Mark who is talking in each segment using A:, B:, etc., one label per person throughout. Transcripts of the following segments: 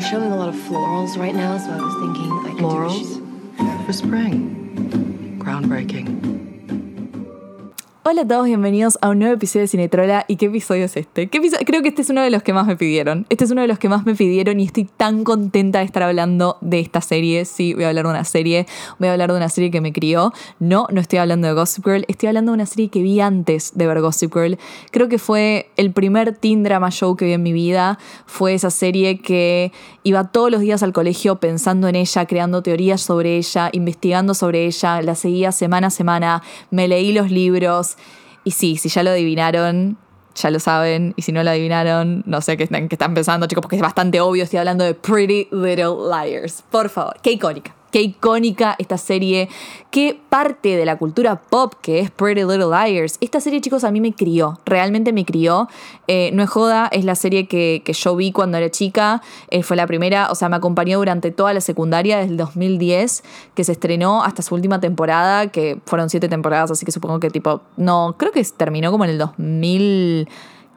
A: They're showing a lot of florals right now, so I was thinking I could do a
B: Florals? For spring. Groundbreaking.
C: Hola a todos, bienvenidos a un nuevo episodio de Cinetrola. ¿Y qué episodio es este? Creo que este es uno de los que más me pidieron. Este es uno de los que más me pidieron y estoy tan contenta de estar hablando de esta serie. Sí, voy a hablar de una serie. Voy a hablar de una serie que me crió. No, no estoy hablando de Gossip Girl. Estoy hablando de una serie que vi antes de ver Gossip Girl. Creo que fue el primer teen drama show que vi en mi vida. Fue esa serie que iba todos los días al colegio pensando en ella, creando teorías sobre ella, investigando sobre ella. La seguía semana a semana. Me leí los libros. Y sí, si ya lo adivinaron, ya lo saben. Y si no lo adivinaron, no sé qué están, qué están pensando, chicos, porque es bastante obvio. Estoy hablando de Pretty Little Liars. Por favor, qué icónica. Qué icónica esta serie, qué parte de la cultura pop que es Pretty Little Liars. Esta serie, chicos, a mí me crió, realmente me crió. Eh, no es joda, es la serie que, que yo vi cuando era chica, eh, fue la primera, o sea, me acompañó durante toda la secundaria, desde el 2010, que se estrenó hasta su última temporada, que fueron siete temporadas, así que supongo que tipo, no, creo que terminó como en el 2000.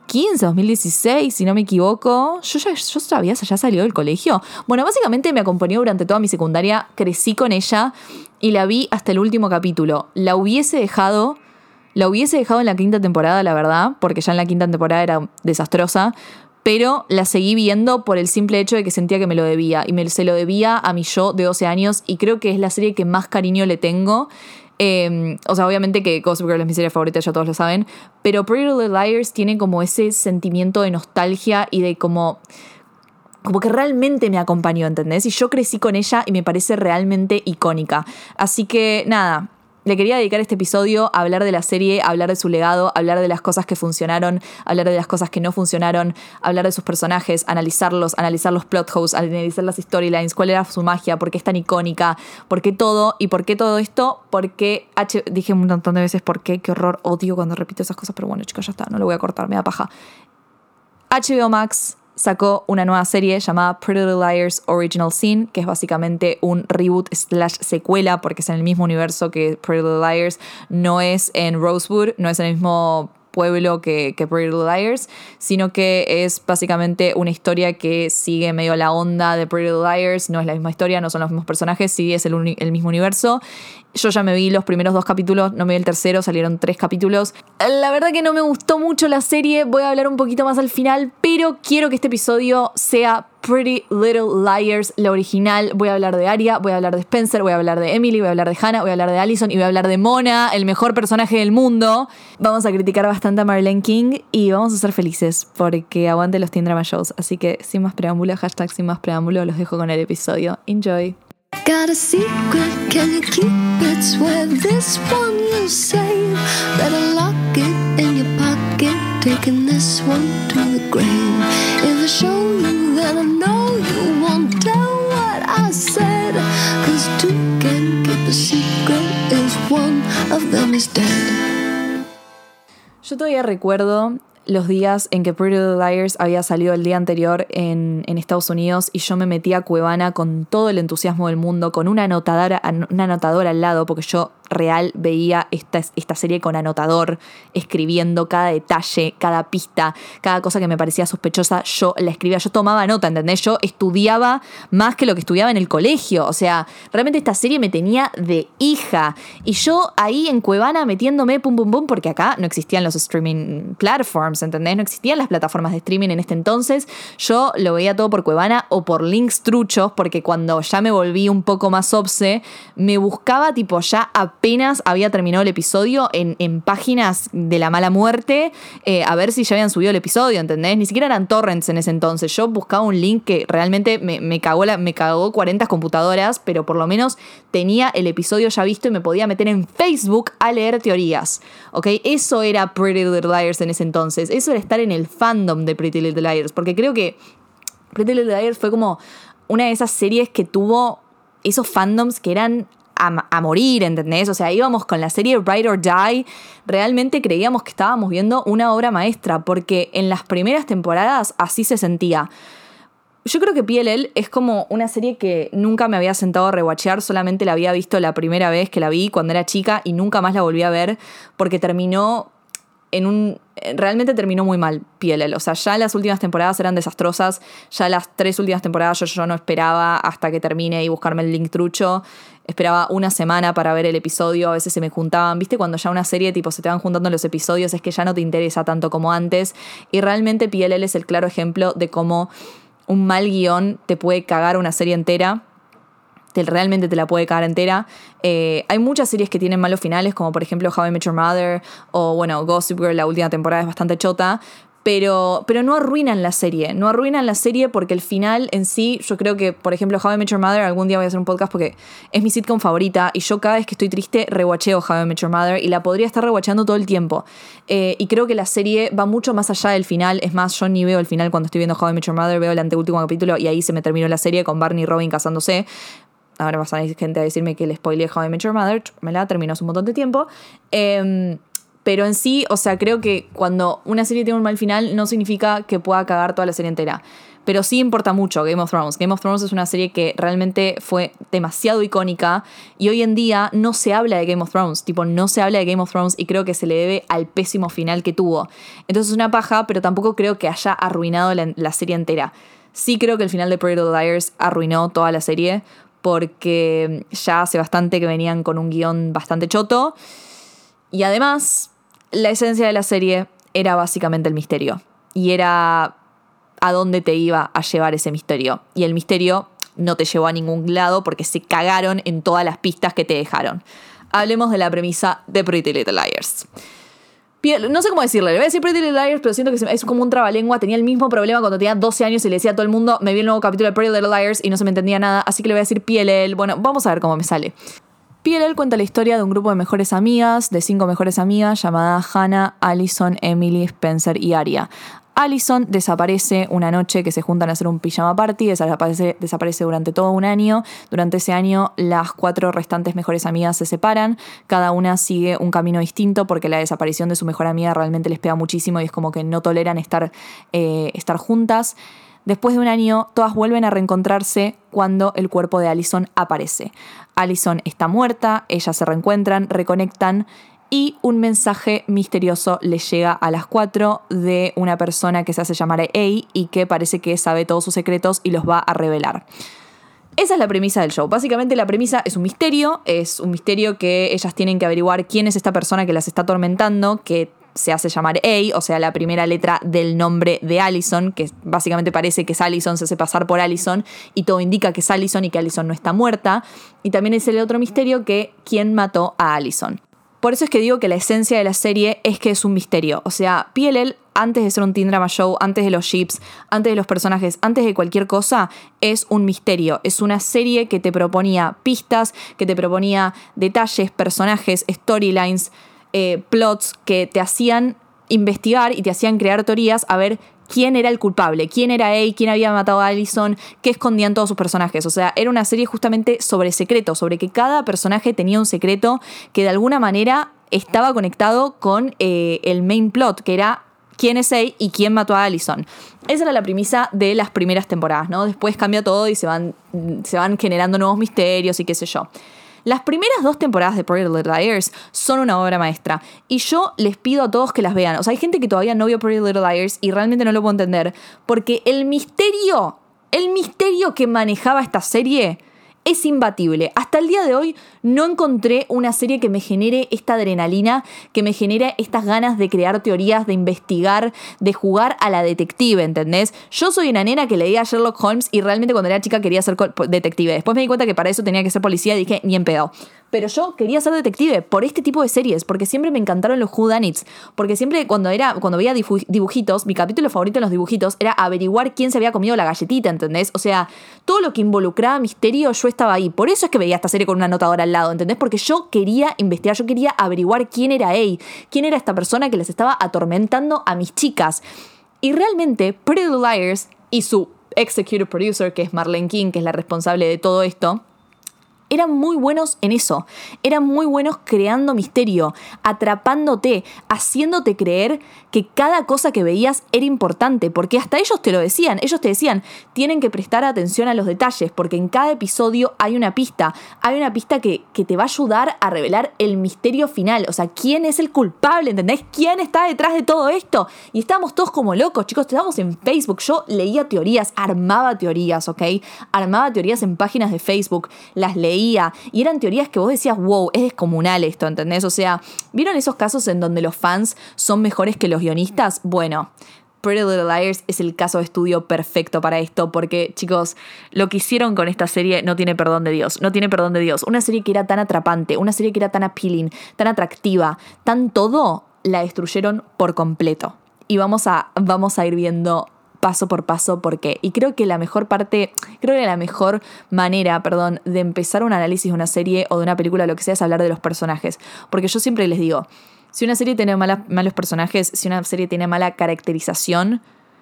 C: 2015, 2016, si no me equivoco. Yo ya yo sabía, ya salió del colegio. Bueno, básicamente me acompañó durante toda mi secundaria, crecí con ella y la vi hasta el último capítulo. La hubiese dejado, la hubiese dejado en la quinta temporada, la verdad, porque ya en la quinta temporada era desastrosa. Pero la seguí viendo por el simple hecho de que sentía que me lo debía. Y me, se lo debía a mi yo de 12 años. Y creo que es la serie que más cariño le tengo. Eh, o sea, obviamente que Gossip Girl es mi serie favorita, ya todos lo saben. Pero Pretty Little Liars tiene como ese sentimiento de nostalgia y de como. Como que realmente me acompañó, ¿entendés? Y yo crecí con ella y me parece realmente icónica. Así que nada, le quería dedicar este episodio a hablar de la serie, a hablar de su legado, a hablar de las cosas que funcionaron, a hablar de las cosas que no funcionaron, a hablar de sus personajes, analizarlos, analizar los plot holes, analizar las storylines, cuál era su magia, por qué es tan icónica, por qué todo y por qué todo esto, porque H dije un montón de veces por qué, qué horror, odio cuando repito esas cosas, pero bueno, chicos, ya está, no lo voy a cortar, me da paja. HBO Max sacó una nueva serie llamada Pretty Little Liars Original Sin, que es básicamente un reboot slash secuela, porque es en el mismo universo que Pretty Little Liars, no es en Rosewood, no es en el mismo pueblo que, que Pretty Little Liars, sino que es básicamente una historia que sigue medio la onda de Pretty Little Liars, no es la misma historia, no son los mismos personajes, sí es el, el mismo universo. Yo ya me vi los primeros dos capítulos, no me vi el tercero, salieron tres capítulos. La verdad que no me gustó mucho la serie, voy a hablar un poquito más al final, pero quiero que este episodio sea Pretty Little Liars, la original. Voy a hablar de Aria, voy a hablar de Spencer, voy a hablar de Emily, voy a hablar de Hannah, voy a hablar de Allison y voy a hablar de Mona, el mejor personaje del mundo. Vamos a criticar bastante a Marlene King y vamos a ser felices porque aguante los Teen Drama Shows. Así que sin más preámbulo, hashtag sin más preámbulo, los dejo con el episodio. Enjoy.
D: Got a secret, can you keep it? Swear this one you'll save. Better lock it in your pocket, taking this one to the grave. If I show you, then I know you won't tell what I said. Cause two can keep a secret if one of them is dead.
C: Yo todavía recuerdo los días en que Pretty Little Liars había salido el día anterior en, en, Estados Unidos y yo me metí a Cuevana con todo el entusiasmo del mundo, con una anotadora, una anotadora al lado, porque yo real veía esta, esta serie con anotador, escribiendo cada detalle, cada pista, cada cosa que me parecía sospechosa, yo la escribía, yo tomaba nota, ¿entendés? Yo estudiaba más que lo que estudiaba en el colegio, o sea, realmente esta serie me tenía de hija. Y yo ahí en Cuevana metiéndome pum pum pum, porque acá no existían los streaming platforms, ¿entendés? No existían las plataformas de streaming en este entonces. Yo lo veía todo por Cuevana o por links truchos, porque cuando ya me volví un poco más obse, me buscaba tipo ya apenas había terminado el episodio en, en páginas de la mala muerte eh, a ver si ya habían subido el episodio, ¿entendés? Ni siquiera eran torrents en ese entonces. Yo buscaba un link que realmente me, me cagó, la, me cagó 40 computadoras, pero por lo menos tenía el episodio ya visto y me podía meter en Facebook a leer teorías. ¿Ok? Eso era Pretty Little Liars en ese entonces. Eso era estar en el fandom de Pretty Little Liars. Porque creo que Pretty Little Liars fue como una de esas series que tuvo esos fandoms que eran a, morir, ¿entendés? O sea, íbamos con la serie Ride or Die, realmente creíamos que estábamos viendo una obra maestra, porque en las primeras temporadas así se sentía. Yo creo que PLL es como una serie que nunca me había sentado a rewatchear, solamente la había visto la primera vez que la vi cuando era chica y nunca más la volví a ver porque terminó en un... Realmente terminó muy mal PLL. O sea, ya las últimas temporadas eran desastrosas. Ya las tres últimas temporadas yo, yo no esperaba hasta que termine y buscarme el link trucho. Esperaba una semana para ver el episodio. A veces se me juntaban. ¿Viste? Cuando ya una serie tipo se te van juntando los episodios es que ya no te interesa tanto como antes. Y realmente PLL es el claro ejemplo de cómo un mal guion te puede cagar una serie entera te, realmente te la puede cagar entera. Eh, hay muchas series que tienen malos finales, como por ejemplo How I Met Your Mother o bueno, Gossip Girl, la última temporada es bastante chota. Pero, pero no arruinan la serie, no arruinan la serie porque el final en sí, yo creo que, por ejemplo, How I Met Mother, algún día voy a hacer un podcast porque es mi sitcom favorita y yo cada vez que estoy triste rewatcheo How I Mother y la podría estar rewatchando todo el tiempo. Eh, y creo que la serie va mucho más allá del final, es más, yo ni veo el final cuando estoy viendo How I Mother, veo el anteúltimo capítulo y ahí se me terminó la serie con Barney y Robin casándose ahora va a gente a decirme que el spoiler How I Mother, me la terminó hace un montón de tiempo. Em, pero en sí, o sea, creo que cuando una serie tiene un mal final no significa que pueda cagar toda la serie entera. Pero sí importa mucho Game of Thrones. Game of Thrones es una serie que realmente fue demasiado icónica y hoy en día no se habla de Game of Thrones. Tipo, no se habla de Game of Thrones y creo que se le debe al pésimo final que tuvo. Entonces es una paja, pero tampoco creo que haya arruinado la, serie entera. Sí creo que el final de Pretty Little Liars arruinó toda la serie porque ya hace bastante que venían con un guion bastante choto. Y además, la esencia de la serie era básicamente el misterio. Y era a dónde te iba a llevar ese misterio. Y el misterio no te llevó a ningún lado porque se cagaron en todas las pistas que te dejaron. Hablemos de la premisa de Pretty Little Liars no sé cómo decirle, le voy a decir Pretty Little Liars, pero siento que es como un trabalengua. Tenía el mismo problema cuando tenía 12 años y le decía a todo el mundo, me vi el nuevo capítulo de Pretty Little Liars y no se me entendía nada, así que le voy a decir PLL. Bueno, vamos a ver cómo me sale. PLL cuenta la historia de un grupo de mejores amigas, de cinco mejores amigas, llamadas Hannah, Allison, Emily, Spencer y Aria. Allison desaparece una noche que se juntan a hacer un pijama party, desaparece, desaparece durante todo un año. Durante ese año las cuatro restantes mejores amigas se separan, cada una sigue un camino distinto porque la desaparición de su mejor amiga realmente les pega muchísimo y es como que no toleran estar, eh, estar juntas. Después de un año, todas vuelven a reencontrarse cuando el cuerpo de Allison aparece. Allison está muerta, ellas se reencuentran, reconectan y un mensaje misterioso le llega a las cuatro de una persona que se hace llamar A y que parece que sabe todos sus secretos y los va a revelar. Esa es la premisa del show. Básicamente la premisa es un misterio, es un misterio que ellas tienen que averiguar quién es esta persona que las está atormentando, que se hace llamar A, o sea, la primera letra del nombre de Allison, que básicamente parece que es Allison, se hace pasar por Allison, y todo indica que es Allison y que Allison no está muerta. Y también es el otro misterio que quién mató a Allison. Por eso es que digo que la esencia de la serie es que es un misterio. O sea, PLL, antes de ser un teen drama show, antes de los ships, antes de los personajes, antes de cualquier cosa, es un misterio. Es una serie que te proponía pistas, que te proponía detalles, personajes, storylines, eh, plots que te hacían investigar y te hacían crear teorías a ver quién era el culpable, quién era él, quién había matado a Allison, qué escondían todos sus personajes. O sea, era una serie justamente sobre secretos, sobre que cada personaje tenía un secreto que de alguna manera estaba conectado con eh, el main plot, que era quién es él y quién mató a Allison. Esa era la premisa de las primeras temporadas, ¿no? Después cambia todo y se van, se van generando nuevos misterios y qué sé yo. Las primeras dos temporadas de Pretty Little Liars son una obra maestra y yo les pido a todos que las vean. O sea, hay gente que todavía no vio Pretty Little Liars y realmente no lo puedo entender porque el misterio, el misterio que manejaba esta serie es imbatible. Hasta el día de hoy no encontré una serie que me genere esta adrenalina, que me genere estas ganas de crear teorías, de investigar, de jugar a la detective, ¿entendés? Yo soy una nena que leía a Sherlock Holmes y realmente cuando era chica quería ser detective. Después me di cuenta que para eso tenía que ser policía y dije, ni en pedo pero yo quería ser detective por este tipo de series, porque siempre me encantaron los whodunits, porque siempre cuando era cuando veía dibujitos, mi capítulo favorito en los dibujitos era averiguar quién se había comido la galletita, ¿entendés? O sea, todo lo que involucraba misterio yo estaba ahí. Por eso es que veía esta serie con una anotadora al lado, ¿entendés? Porque yo quería investigar, yo quería averiguar quién era él, quién era esta persona que les estaba atormentando a mis chicas. Y realmente Pretty Liars y su executive producer, que es Marlene King, que es la responsable de todo esto, eran muy buenos en eso. Eran muy buenos creando misterio, atrapándote, haciéndote creer que cada cosa que veías era importante, porque hasta ellos te lo decían. Ellos te decían, tienen que prestar atención a los detalles, porque en cada episodio hay una pista. Hay una pista que, que te va a ayudar a revelar el misterio final. O sea, quién es el culpable, ¿entendés? ¿Quién está detrás de todo esto? Y estábamos todos como locos, chicos. Estábamos en Facebook. Yo leía teorías, armaba teorías, ¿ok? Armaba teorías en páginas de Facebook, las leía. Y eran teorías que vos decías, wow, es descomunal esto, ¿entendés? O sea, ¿vieron esos casos en donde los fans son mejores que los guionistas? Bueno. Pretty Little Liars es el caso de estudio perfecto para esto, porque chicos, lo que hicieron con esta serie no tiene perdón de Dios, no tiene perdón de Dios. Una serie que era tan atrapante, una serie que era tan appealing, tan atractiva, tan todo, la destruyeron por completo. Y vamos a, vamos a ir viendo paso por paso por qué. Y creo que la mejor parte, creo que la mejor manera, perdón, de empezar un análisis de una serie o de una película, lo que sea, es hablar de los personajes. Porque yo siempre les digo, si una serie tiene malos personajes, si una serie tiene mala caracterización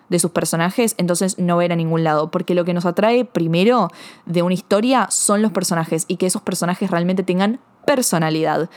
C: de sus personajes, entonces no va a ir a ningún lado. Porque lo que nos atrae primero de una historia son los personajes y que esos personajes realmente tengan personalidad.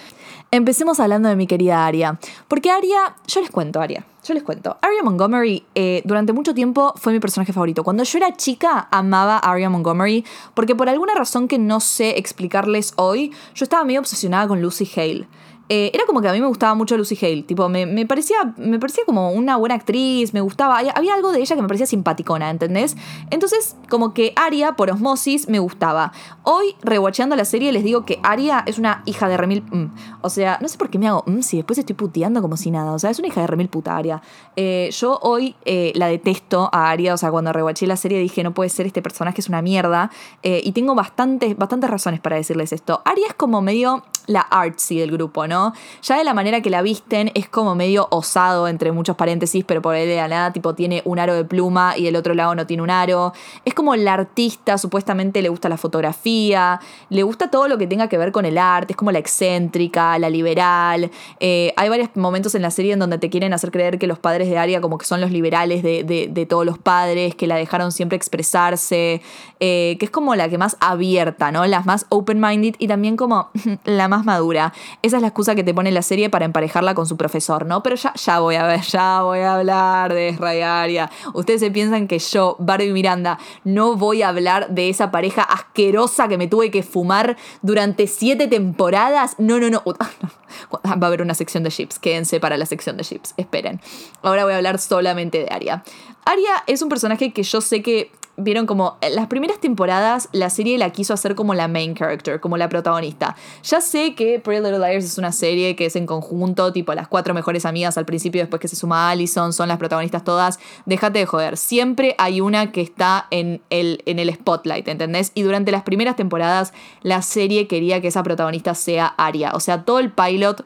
C: Empecemos hablando de mi querida Aria. Porque Aria, yo les cuento, Aria, yo les cuento. Aria Montgomery eh, durante mucho tiempo fue mi personaje favorito. Cuando yo era chica amaba a Aria Montgomery porque por alguna razón que no sé explicarles hoy, yo estaba medio obsesionada con Lucy Hale. Eh, era como que a mí me gustaba mucho Lucy Hale. Tipo, me, parecía, me parecía como una buena actriz, me gustaba. Había algo de ella que me parecía simpaticona, ¿entendés? Entonces, como que Aria, por osmosis, me gustaba. Hoy, rewatcheando la serie, les digo que Aria es una hija de remil. Mm. O sea, no sé por qué me hago mm, si después estoy puteando como si nada. O sea, es una hija de remil puta Aria. Eh, yo hoy eh, la detesto a Aria. O sea, cuando rewatché la serie dije, no puede ser este personaje, es una mierda. y tengo bastantes, bastantes razones para decirles esto. Aria es como medio la artsy del grupo, ¿no? Ya de la manera que la visten es como medio osado, entre muchos paréntesis, pero por ahí de la nada, tipo, tiene un aro de pluma y el otro lado no tiene un aro. Es como la artista, supuestamente le gusta la fotografía, le gusta todo lo que tenga que ver con el arte, es como la excéntrica, la liberal. Eh, hay varios momentos en la serie en donde te quieren hacer creer que los padres de Aria como que son los liberales de, todos los padres, que la dejaron siempre expresarse, eh, que es como la que más abierta, ¿no? Las más open-minded y también como la más más madura. Esa es la excusa que te pone la serie para emparejarla con su profesor, ¿no? Pero ya, ya voy a ver, ya voy a hablar de Rayaria. Ustedes se piensan que yo, Barbie Miranda, no voy a hablar de esa pareja asquerosa que me tuve que fumar durante siete temporadas. No, no, no. Va a haber una sección de chips. Quédense para la sección de chips. Esperen. Ahora voy a hablar solamente de Aria. Aria es un personaje que yo sé que vieron como en las primeras temporadas la serie la quiso hacer como la main character, como la protagonista. Ya sé que Pretty Little Liars es una serie que es en conjunto, tipo las cuatro mejores amigas al principio, después que se suma Allison, son las protagonistas todas. Déjate de joder, siempre hay una que está en el, en el spotlight, ¿entendés? Y durante las primeras temporadas la serie quería que esa protagonista sea Aria, o sea, todo el pilot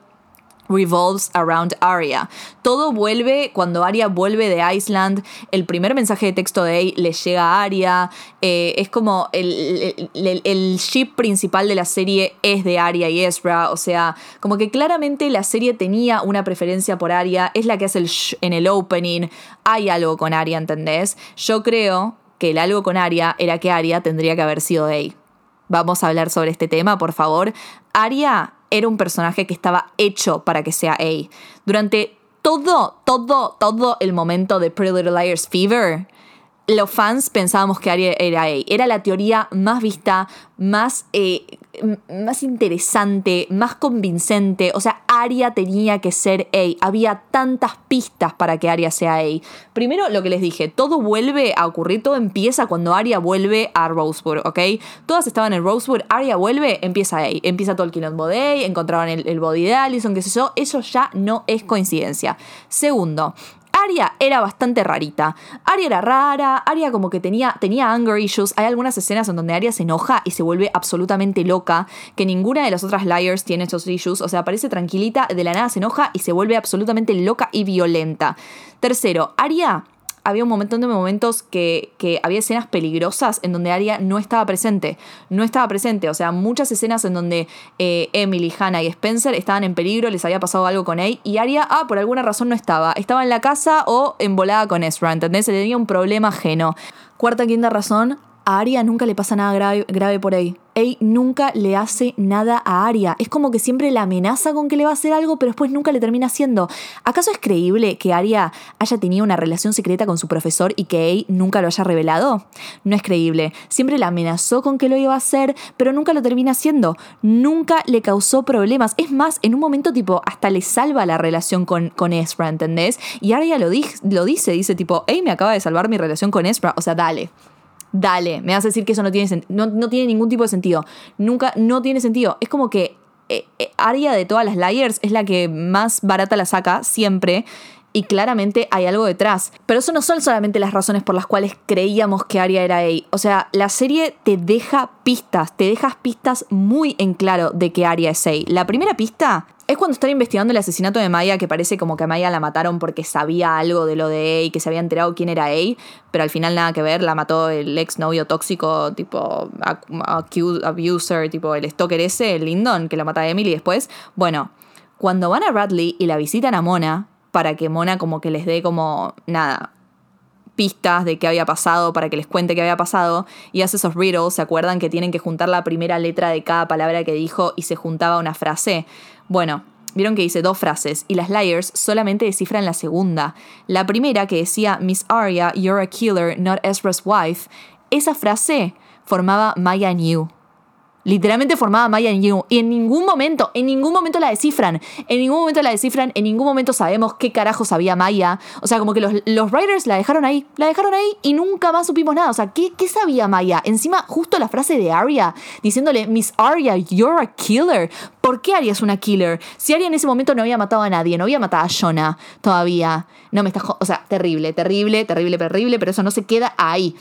C: revolves around Arya. Todo vuelve cuando Arya vuelve de Iceland. El primer mensaje de texto de A le llega a Arya. Eh, es como el, el, ship principal de la serie es de Arya y Ezra. O sea, como que claramente la serie tenía una preferencia por Arya. Es la que hace el en el opening. Hay algo con Arya, ¿entendés? Yo creo que el algo con Arya era que Arya tendría que haber sido A. Vamos a hablar sobre este tema, por favor. Arya era un personaje que estaba hecho para que sea A. Durante todo, todo, todo el momento de Pretty Little Liars Fever, los fans pensábamos que Arya era A. Era la teoría más vista, más, eh, más interesante, más convincente. O sea, Arya tenía que ser A. Había tantas pistas para que Arya sea A. Primero, lo que les dije, todo vuelve a ocurrir, todo empieza cuando Arya vuelve a Rosewood, ¿ok? Todas estaban en Rosewood, Arya vuelve, empieza A. Empieza todo el quilombo de A, encontraron el, el body de Allison, qué sé yo. Eso ya no es coincidencia. Segundo, Aria era bastante rarita. Aria era rara, Aria como que tenía, tenía anger issues. Hay algunas escenas en donde Aria se enoja y se vuelve absolutamente loca, que ninguna de las otras Liars tiene esos issues. O sea, parece tranquilita, de la nada se enoja y se vuelve absolutamente loca y violenta. Tercero, Aria había un montón de momentos que, había escenas peligrosas en donde Arya no estaba presente. No estaba presente. O sea, muchas escenas en donde eh, Emily, Hannah y Spencer estaban en peligro, les había pasado algo con él. Y Arya, ah, por alguna razón no estaba. Estaba en la casa o envolada con Ezra, ¿entendés? tenía un problema ajeno. Cuarta, quinta razón, a Arya nunca le pasa nada grave, grave por ahí. Aang nunca le hace nada a Arya. Es como que siempre la amenaza con que le va a hacer algo, pero después nunca le termina haciendo. ¿Acaso es creíble que Arya haya tenido una relación secreta con su profesor y que Aang nunca lo haya revelado? No es creíble. Siempre la amenazó con que lo iba a hacer, pero nunca lo termina haciendo. Nunca le causó problemas. Es más, en un momento tipo hasta le salva la relación con, con Ezra, ¿entendés? Y Arya lo, di- lo dice, dice tipo, Aang me acaba de salvar mi relación con Ezra. O sea, dale. Dale, me vas a decir que eso no tiene, no, no tiene ningún tipo de sentido. Nunca, no tiene sentido. Es como que eh, eh, Arya de todas las layers es la que más barata la saca siempre. Y claramente hay algo detrás. Pero eso no son solamente las razones por las cuales creíamos que Arya era A. O sea, la serie te deja pistas, te dejas pistas muy en claro de que Arya es A. La primera pista es cuando están investigando el asesinato de Maya, que parece como que a Maya la mataron porque sabía algo de lo de A que se había enterado quién era A, pero al final nada que ver, la mató el ex novio tóxico, tipo abuser, tipo el stalker ese, el Lindon, que lo mata a Emily después. Bueno, cuando van a Radley y la visitan a Mona, para que Mona como que les dé como nada, pistas de qué había pasado para que les cuente qué había pasado y hace esos riddles, ¿se acuerdan que tienen que juntar la primera letra de cada palabra que dijo y se juntaba una frase? Bueno, vieron que dice dos frases y las liars solamente descifran la segunda. La primera que decía Miss Arya, you're a killer, not Ezra's wife, esa frase formaba Maya New. Literalmente formaba Maya New. Y en ningún momento, en ningún momento la descifran. En ningún momento la descifran, en ningún momento sabemos qué carajo sabía Maya. O sea, como que los, los writers la dejaron ahí, la dejaron ahí y nunca más supimos nada. O sea, ¿qué, qué sabía Maya? Encima, justo la frase de Arya, diciéndole, Miss Arya, you're a killer. ¿Por qué Arya es una killer? Si Arya en ese momento no había matado a nadie, no había matado a Jonah todavía. No me está... O sea, terrible, terrible, terrible, terrible, pero eso no se queda ahí.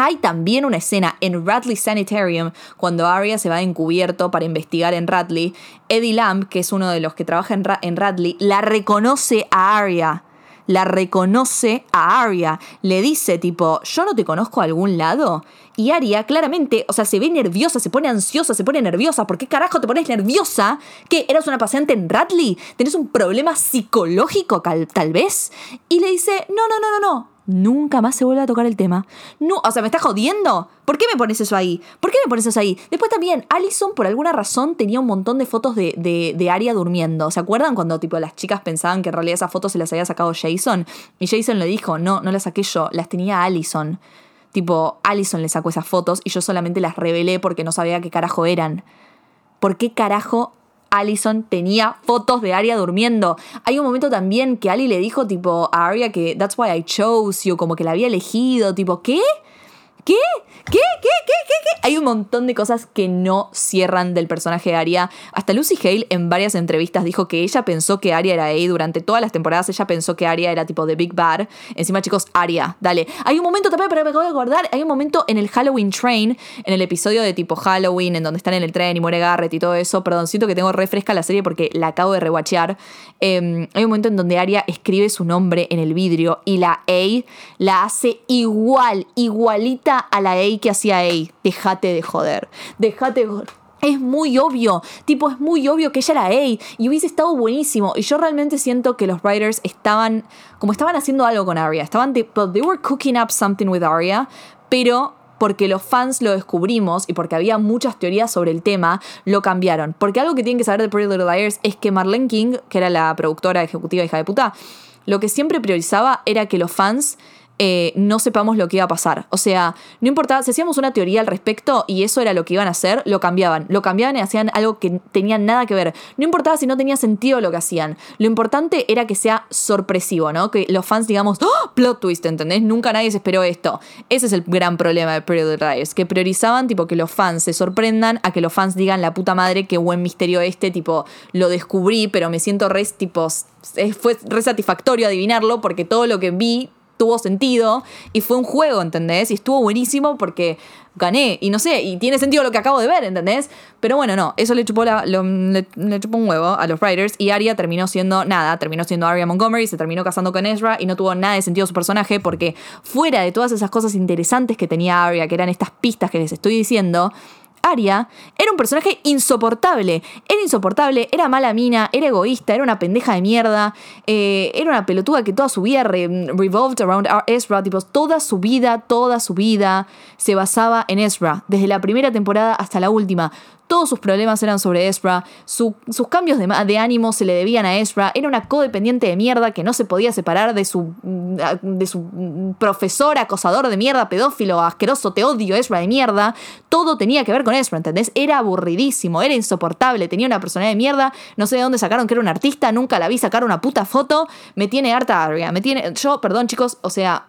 C: Hay también una escena en Radley Sanitarium cuando Arya se va encubierto para investigar en Radley. Eddie Lamb, que es uno de los que trabaja en, Ra- en Radley, la reconoce a Arya. La reconoce a Arya. Le dice tipo, yo no te conozco a algún lado. Y Arya claramente, o sea, se ve nerviosa, se pone ansiosa, se pone nerviosa. ¿Por qué carajo te pones nerviosa? ¿Qué? ¿Eras una paciente en Radley? ¿Tenés un problema psicológico tal vez? Y le dice, no, no, no, no, no. Nunca más se vuelve a tocar el tema. No, o sea, ¿me estás jodiendo? ¿Por qué me pones eso ahí? ¿Por qué me pones eso ahí? Después también, Allison por alguna razón tenía un montón de fotos de, de, de Arya durmiendo. ¿Se acuerdan cuando tipo las chicas pensaban que en realidad esas fotos se las había sacado Jason? Y Jason le dijo, no, no las saqué yo, las tenía Allison. Tipo, Allison le sacó esas fotos y yo solamente las revelé porque no sabía qué carajo eran. ¿Por qué carajo Allison tenía fotos de Arya durmiendo? Hay un momento también que Ali le dijo tipo a Arya que that's why I chose you, como que la había elegido, tipo, ¿qué? ¿Qué? ¿Qué? ¿Qué? ¿Qué? ¿Qué? Hay un montón de cosas que no cierran del personaje de Arya. Hasta Lucy Hale en varias entrevistas dijo que ella pensó que Arya era A durante todas las temporadas. Ella pensó que Arya era tipo The Big Bad. Encima, chicos, Arya, dale. Hay un momento también, pero me acabo de acordar. Hay un momento en el Halloween Train, en el episodio de tipo Halloween, en donde están en el tren y muere Garrett y todo eso. Perdón, siento que tengo refresca la serie porque la acabo de rewatchear. Eh, hay un momento en donde Arya escribe su nombre en el vidrio y la A la hace igual, igualita a la A que hacía A. Déjate de joder. Déjate de joder. Es muy obvio, tipo, es muy obvio que ella era A y hubiese estado buenísimo. Y yo realmente siento que los writers estaban, como estaban haciendo algo con Arya. Estaban, tipo, they were cooking up something with Arya, pero porque los fans lo descubrimos y porque había muchas teorías sobre el tema, lo cambiaron. Porque algo que tienen que saber de Pretty Little Liars es que Marlene King, que era la productora ejecutiva hija de puta, lo que siempre priorizaba era que los fans eh, no sepamos lo que iba a pasar. O sea, no importaba, si hacíamos una teoría al respecto y eso era lo que iban a hacer, lo cambiaban. Lo cambiaban y hacían algo que tenía nada que ver. No importaba si no tenía sentido lo que hacían. Lo importante era que sea sorpresivo, ¿no? Que los fans digamos, ¡Oh! plot twist, ¿entendés? Nunca nadie se esperó esto. Ese es el gran problema de Little Liars, que priorizaban tipo que los fans se sorprendan a que los fans digan la puta madre qué buen misterio este, tipo, lo descubrí, pero me siento re, tipo, fue re satisfactorio adivinarlo porque todo lo que vi tuvo sentido y fue un juego, ¿entendés? Y estuvo buenísimo porque gané y no sé, y tiene sentido lo que acabo de ver, ¿entendés? Pero bueno, no, eso le chupó, la- le, chupó un huevo a los writers y Arya terminó siendo nada, terminó siendo Arya Montgomery, se terminó casando con Ezra y no tuvo nada de sentido su personaje porque fuera de todas esas cosas interesantes que tenía Arya, que eran estas pistas que les estoy diciendo, Arya era un personaje insoportable. Era insoportable, era mala mina, era egoísta, era una pendeja de mierda, eh, era una pelotuda que toda su vida re- revolved around Ezra. Tipo, toda su vida, toda su vida se basaba en Ezra. Desde la primera temporada hasta la última. Todos sus problemas eran sobre Ezra, su- sus cambios de, ánimo se le debían a Ezra, era una codependiente de mierda que no se podía separar de su, mm, mm, profesor, acosador de mierda, pedófilo, asqueroso, te odio, Ezra de mierda. Todo tenía que ver con Ezra, ¿entendés? Era aburridísimo, era insoportable, tenía una personalidad de mierda, no sé de dónde sacaron que era un artista, nunca la vi sacar una puta foto, me tiene harta Arya, me tiene... Yo, perdón chicos, o sea,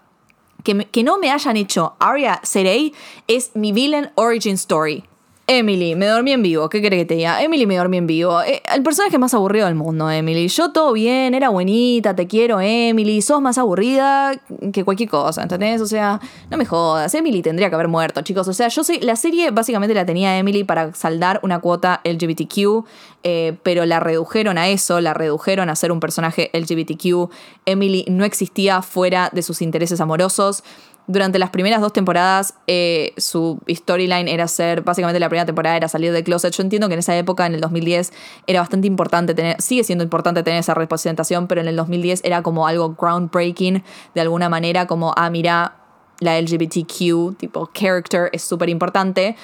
C: que, no me hayan hecho Arya Serey es mi villain origin story. Emily, me dormí en vivo. ¿Qué querés que te diga? Emily me dormí en vivo. Eh, el personaje más aburrido del mundo, Emily. Yo todo bien, era buenita, te quiero, Emily. Sos más aburrida que cualquier cosa, ¿entendés? O sea, no me jodas. Emily tendría que haber muerto, chicos. O sea, yo sé, la serie básicamente la tenía Emily para saldar una cuota LGBTQ, eh, pero la redujeron a eso, la redujeron a ser un personaje LGBTQ. Emily no existía fuera de sus intereses amorosos. Durante las primeras dos temporadas, eh, su storyline era ser, básicamente la primera temporada era salir de closet. Yo entiendo que en esa época, en el 2010, era bastante importante tener, sigue siendo importante tener esa representación, pero en el 2010 era como algo groundbreaking, de alguna manera, como, ah, mira, la LGBTQ, tipo, character es súper importante.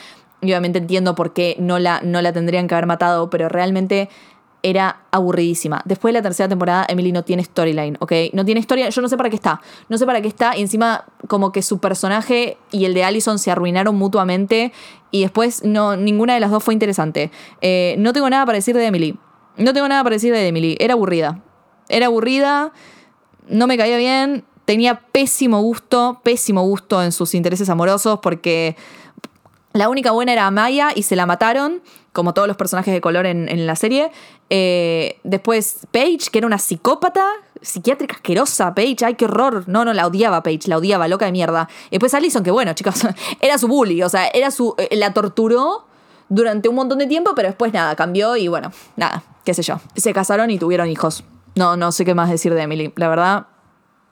C: Y obviamente entiendo por qué no la, no la tendrían que haber matado, pero realmente era aburridísima. Después de la tercera temporada, Emily no tiene storyline, ¿ok? No tiene historia, yo no sé para qué está. No sé para qué está. Y encima, como que su personaje y el de Allison se arruinaron mutuamente. Y después, no, ninguna de las dos fue interesante. Eh, no tengo nada para decir de Emily. No tengo nada para decir de Emily. Era aburrida. Era aburrida. No me caía bien. Tenía pésimo gusto, pésimo gusto en sus intereses amorosos porque la única buena era Maya y se la mataron, como todos los personajes de color en, en la serie. Eh, después Paige, que era una psicópata, psiquiátrica asquerosa, Paige, ay, qué horror. No, no, la odiaba Paige, la odiaba, loca de mierda. Después Allison, que bueno, chicos, era su bully, o sea, era su, eh, la torturó durante un montón de tiempo, pero después nada, cambió y bueno, nada, qué sé yo. Se casaron y tuvieron hijos. No, no sé qué más decir de Emily. La verdad,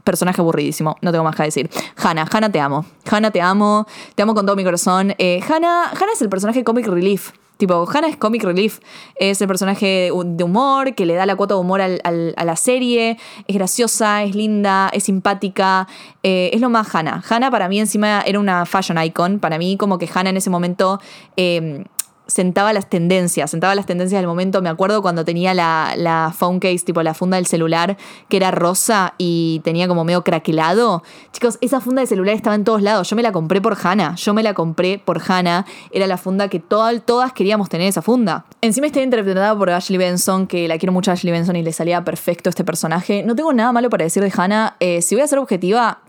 C: personaje aburridísimo, no tengo más que decir. Hannah, Hannah te amo. Hannah te amo, te amo con todo mi corazón. Eh, Hannah, Hannah es el personaje comic relief. Tipo, Hannah es comic relief. Es el personaje de humor que le da la cuota de humor a la serie. Es graciosa, es linda, es simpática. eh, es lo más Hannah. Hannah para mí encima era una fashion icon. Para mí como que Hannah en ese momento... eh, sentaba las tendencias, sentaba las tendencias del momento. Me acuerdo cuando tenía la, la phone case, tipo la funda del celular, que era rosa y tenía como medio craquelado. Chicos, esa funda de celular estaba en todos lados. Yo me la compré por Hannah. Yo me la compré por Hannah. Era la funda que todas, todas queríamos tener esa funda. Encima está interpretada por Ashley Benson, que la quiero mucho a Ashley Benson y le salía perfecto este personaje. No tengo nada malo para decir de Hannah. Eh, si voy a ser objetiva.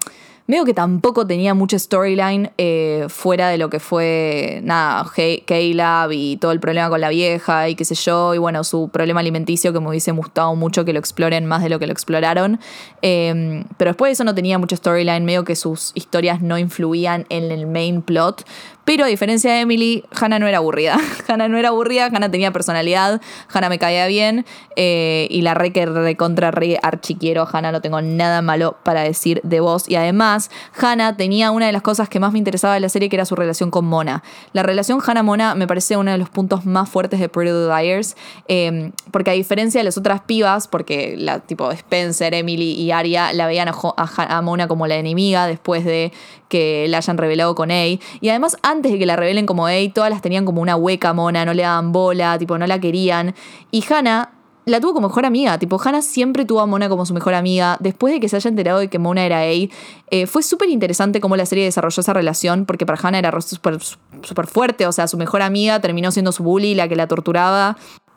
C: Veo que tampoco tenía mucha storyline eh, fuera de lo que fue, nada, Caleb y todo el problema con la vieja y qué sé yo, y bueno, su problema alimenticio que me hubiese gustado mucho que lo exploren más de lo que lo exploraron. Eh, pero después de eso no tenía mucha storyline, medio que sus historias no influían en el main plot. Pero a diferencia de Emily, Hannah no era aburrida. Hannah no era aburrida, Hannah tenía personalidad, Hannah me caía bien eh, y la re que recontra re archiquiero Hannah, no tengo nada malo para decir de vos. Y además, Hannah tenía una de las cosas que más me interesaba de la serie que era su relación con Mona. La relación Hannah-Mona me parece uno de los puntos más fuertes de Pretty Little Liars eh, porque a diferencia de las otras pibas, porque la tipo Spencer, Emily y Arya la veían a Mona como la enemiga después de que la hayan revelado con A. Y además, antes de que la revelen como A, todas las tenían como una hueca mona, no le daban bola, tipo, no la querían. Y Hannah la tuvo como mejor amiga. Tipo, Hannah siempre tuvo a Mona como su mejor amiga. Después de que se haya enterado de que Mona era A, eh, fue súper interesante cómo la serie desarrolló esa relación, porque para Hannah era súper fuerte. O sea, su mejor amiga terminó siendo su bully, la que la torturaba.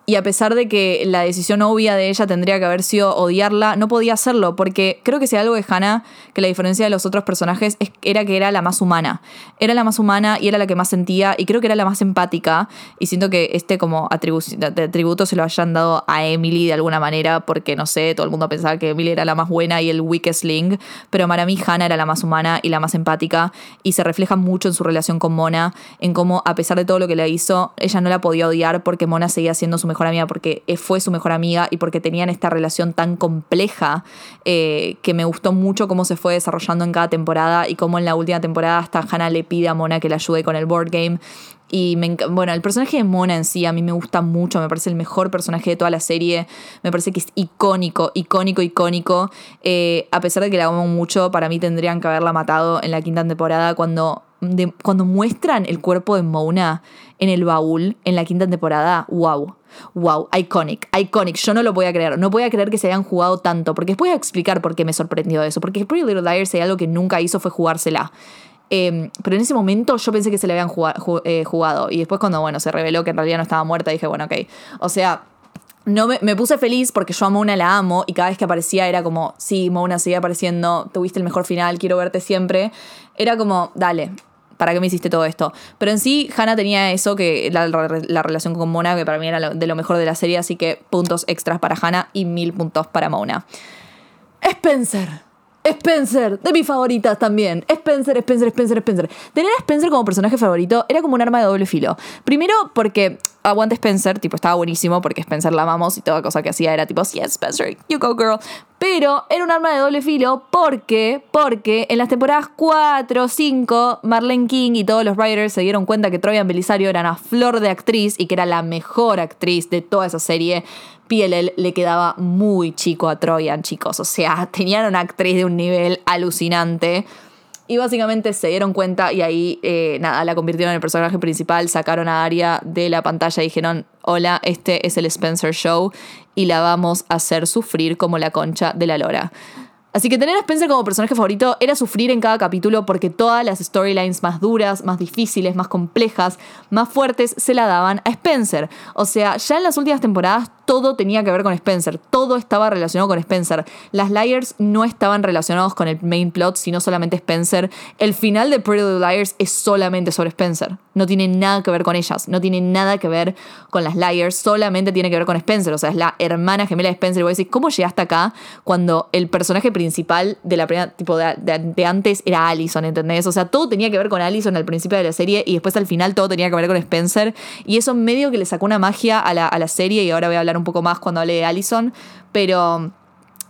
C: Y a pesar de que la decisión obvia de ella tendría que haber sido odiarla, no podía hacerlo, porque creo que si algo de Hannah, que la diferencia de los otros personajes es, era que era la más humana. Era la más humana y era la que más sentía, y creo que era la más empática. Y siento que este como atribu- atributo se lo hayan dado a Emily de alguna manera, porque no sé, todo el mundo pensaba que Emily era la más buena y el weakest link, pero para mí Hannah era la más humana y la más empática, y se refleja mucho en su relación con Mona, en cómo a pesar de todo lo que le hizo, ella no la podía odiar porque Mona seguía siendo su mejor amiga, porque fue su mejor amiga y porque tenían esta relación tan compleja eh, que me gustó mucho cómo se fue desarrollando en cada temporada y cómo en la última temporada hasta Hannah le pide a Mona que le ayude con el board game. Y me bueno, el personaje de Mona en sí a mí me gusta mucho, me parece el mejor personaje de toda la serie, me parece que es icónico, icónico, icónico. Eh, a pesar de que la amo mucho, para mí tendrían que haberla matado en la quinta temporada cuando, cuando muestran el cuerpo de Mona en el baúl en la quinta temporada. ¡Wow! Wow, iconic, iconic. Yo no lo voy a creer. No voy a creer que se hayan jugado tanto. Porque después voy a explicar por qué me sorprendió eso. Porque Pretty Little Liars, si algo que nunca hizo fue jugársela. Eh, pero en ese momento yo pensé que se le habían eh, jugado. Y después, cuando bueno, se reveló que en realidad no estaba muerta, dije, bueno, ok. O sea. No me, puse feliz porque yo a Mona la amo y cada vez que aparecía era como, sí, Mona sigue apareciendo, tuviste el mejor final, quiero verte siempre. Era como, dale, ¿para qué me hiciste todo esto? Pero en sí, Hannah tenía eso, que la, la relación con Mona, que para mí era de lo mejor de la serie, así que puntos extras para Hannah y mil puntos para Mona. Spencer. Spencer, de mis favoritas también. Spencer, Spencer, Spencer, Spencer. Tener a Spencer como personaje favorito era como un arma de doble filo. Primero porque aguante Spencer, tipo, estaba buenísimo porque Spencer la amamos y toda cosa que hacía era tipo, sí, Spencer, you go girl. Pero era un arma de doble filo porque, porque en las temporadas 4, 5, Marlene King y todos los writers se dieron cuenta que Troyan Belisario era una flor de actriz y que era la mejor actriz de toda esa serie. PLL le quedaba muy chico a Troyan, chicos. O sea, tenían una actriz de un nivel alucinante. Y básicamente se dieron cuenta y ahí, eh, nada, la convirtieron en el personaje principal, sacaron a Aria de la pantalla y dijeron, hola, este es el Spencer Show y la vamos a hacer sufrir como la concha de la lora. Así que tener a Spencer como personaje favorito era sufrir en cada capítulo porque todas las storylines más duras, más difíciles, más complejas, más fuertes se la daban a Spencer. O sea, ya en las últimas temporadas todo tenía que ver con Spencer, todo estaba relacionado con Spencer. Las Liars no estaban relacionados con el main plot, sino solamente Spencer. El final de Pretty Little Liars es solamente sobre Spencer. No tiene nada que ver con ellas, no tiene nada que ver con las Liars, solamente tiene que ver con Spencer. O sea, es la hermana gemela de Spencer. Y voy a decir, ¿cómo llegaste acá cuando el personaje principal de la primera, tipo de, antes era Allison, ¿entendés? O sea, todo tenía que ver con Allison al principio de la serie y después al final todo tenía que ver con Spencer. Y eso medio que le sacó una magia a la, a la serie y ahora voy a hablar un poco más cuando hable de Allison. Pero,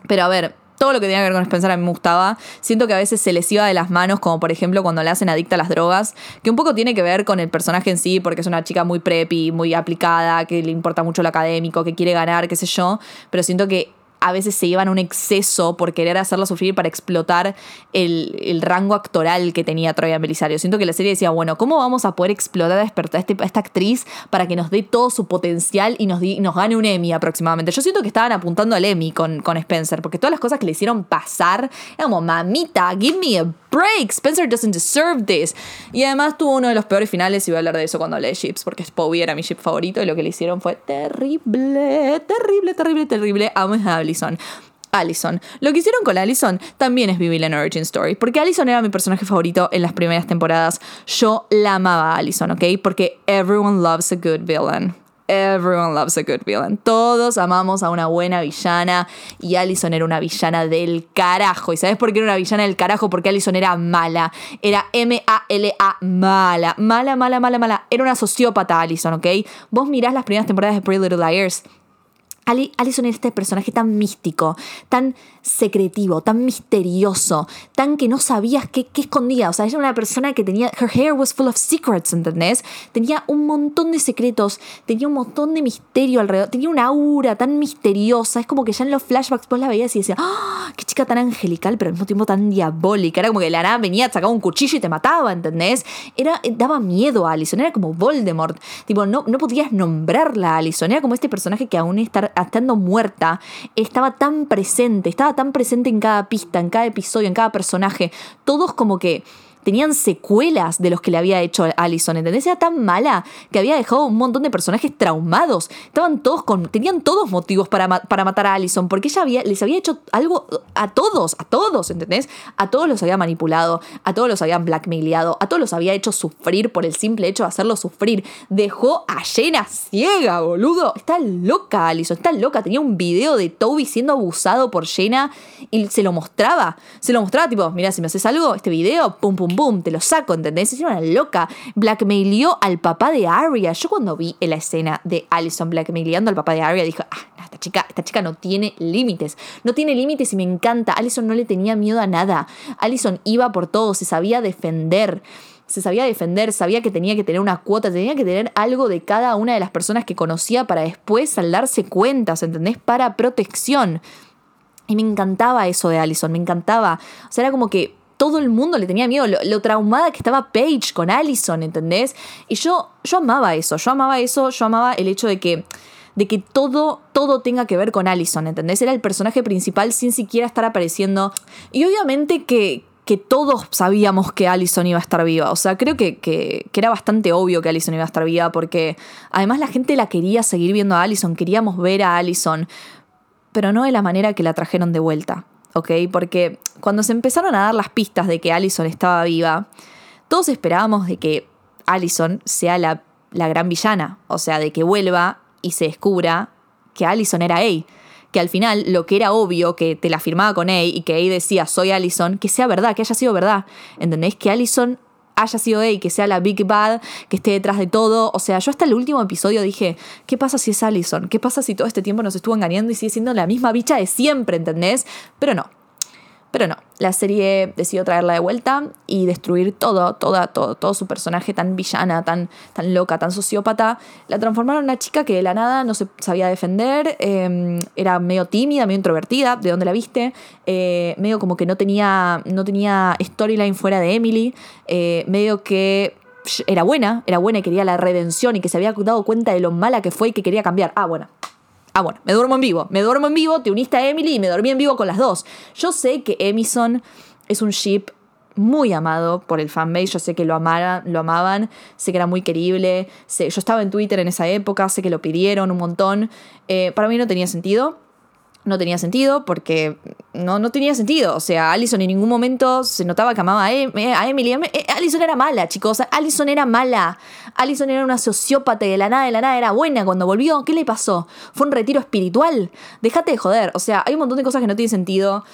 C: pero a ver, todo lo que tenía que ver con Spencer a mí me gustaba. Siento que a veces se les iba de las manos, como por ejemplo cuando la hacen adicta a las drogas, que un poco tiene que ver con el personaje en sí, porque es una chica muy preppy, muy aplicada, que le importa mucho lo académico, que quiere ganar, qué sé yo. Pero siento que a veces se llevan a un exceso por querer hacerla sufrir para explotar el, el rango actoral que tenía Troyan Belisario. Siento que la serie decía, bueno, ¿cómo vamos a poder explotar a despertar a, este- a esta actriz para que nos dé todo su potencial y nos, di- nos gane un Emmy aproximadamente? Yo siento que estaban apuntando al Emmy con, con Spencer, porque todas las cosas que le hicieron pasar, era como, mamita, give me a break, Spencer doesn't deserve this. Y además tuvo uno de los peores finales, y voy a hablar de eso cuando hablé de ships, porque Spowie era mi ship favorito y lo que le hicieron fue terrible, terrible, terrible, terrible. Amo a Allison. Allison. Lo que hicieron con Allison también es vivir la Origin Story. Porque Allison era mi personaje favorito en las primeras temporadas. Yo la amaba a Allison, ¿ok? Porque everyone loves a good villain. Everyone loves a good villain. Todos amamos a una buena villana. Y Allison era una villana del carajo. ¿Y sabes por qué era una villana del carajo? Porque Allison era mala. Era M-A-L-A, mala. Mala, mala, mala, mala. Era una sociópata Allison, ¿ok? Vos mirás las primeras temporadas de Pretty Little Liars. Ali- Alison era este personaje tan místico, tan secretivo, tan misterioso, tan que no sabías qué, qué escondía. O sea, ella era una persona que tenía. Her hair was full of secrets, ¿entendés? Tenía un montón de secretos, tenía un montón de misterio alrededor, tenía una aura tan misteriosa. Es como que ya en los flashbacks vos la veías y decías, ¡ah! ¡Qué chica tan angelical, pero al mismo tiempo tan diabólica! Era como que la nada venía, sacaba un cuchillo y te mataba, ¿entendés? Era, eh, daba miedo a Alison, era como Voldemort. Tipo, no, no podías nombrarla a Alison. Era como este personaje que aún estar, estando muerta estaba tan presente, estaba tan presente en cada pista, en cada episodio, en cada personaje. Todos como que tenían secuelas de los que le había hecho Allison, ¿entendés? Era tan mala que había dejado un montón de personajes traumados. Estaban todos con. tenían todos motivos para, para matar a Allison, porque ella les había hecho algo a todos, a todos, ¿entendés? A todos los había manipulado, a todos los habían blackmailado, a todos los había hecho sufrir por el simple hecho de hacerlos sufrir. Dejó a Jenna ciega, boludo. Está loca, Allison, está loca. Tenía un video de Toby siendo abusado por Jenna y se lo mostraba. Se lo mostraba, tipo, mira, si me haces algo, este video, pum, pum, pum, te lo saco, ¿entendés? Es una loca. Blackmailió al papá de Arya. Yo cuando vi la escena de Allison blackmailando al papá de Arya, dije, ah, esta chica, esta chica no tiene límites. No tiene límites y me encanta. Allison no le tenía miedo a nada. Allison iba por todo, se sabía defender. se sabía defender, sabía que tenía que tener una cuota, tenía que tener algo de cada una de las personas que conocía para después saldarse cuentas, ¿entendés? Para protección. Y me encantaba eso de Allison, me encantaba. O sea, era como que todo el mundo le tenía miedo, lo, traumada que estaba Paige con Allison, ¿entendés? Y yo, yo amaba eso, yo amaba eso, yo amaba el hecho de que de que todo, todo tenga que ver con Allison, ¿entendés? Era el personaje principal sin siquiera estar apareciendo. Y obviamente que, que todos sabíamos que Allison iba a estar viva. O sea, creo que, que, que, era bastante obvio que Allison iba a estar viva porque además la gente la quería seguir viendo a Allison, queríamos ver a Allison, pero no de la manera que la trajeron de vuelta, ¿ok? Porque cuando se empezaron a dar las pistas de que Allison estaba viva, todos esperábamos de que Allison sea la, la gran villana, o sea, de que vuelva y se descubra que Allison era A. Que al final lo que era obvio, que te la firmaba con A y que A decía soy Allison, que sea verdad, que haya sido verdad. ¿Entendés? Que Allison haya sido A, que sea la Big Bad, que esté detrás de todo. O sea, yo hasta el último episodio dije, ¿qué pasa si es Allison? ¿Qué pasa si todo este tiempo nos estuvo engañando y sigue siendo la misma bicha de siempre, ¿entendés? Pero no, pero no, la serie decidió traerla de vuelta y destruir todo, todo, todo, todo su personaje tan villana, tan, tan loca, tan sociópata. La transformaron en una chica que de la nada no se sabía defender, em, era medio tímida, medio introvertida, de donde la viste, eh, medio como que no tenía, no tenía storyline fuera de Emily, eh, medio que era buena, era buena y quería la redención y que se había dado cuenta de lo mala que fue y que quería cambiar. Ah, bueno, Ah, bueno, me duermo en vivo. Me duermo en vivo, te uniste a Emily y me dormí en vivo con las dos. Yo sé que Emison es un ship muy amado por el fanbase, yo sé que lo, amaran, lo amaban, sé que era muy querible, yo estaba en Twitter en esa época, sé que lo pidieron un montón. Eh, para mí no tenía sentido, no tenía sentido porque no, no tenía sentido. O sea, Allison en ningún momento se notaba que amaba a, em, eh, Emily. Eh, Allison era mala, chicos. Allison era mala. Allison era una sociópata y de la nada, de la nada era buena. Cuando volvió, ¿qué le pasó? ¿Fue un retiro espiritual? Déjate de joder. O sea, hay un montón de cosas que no tienen sentido.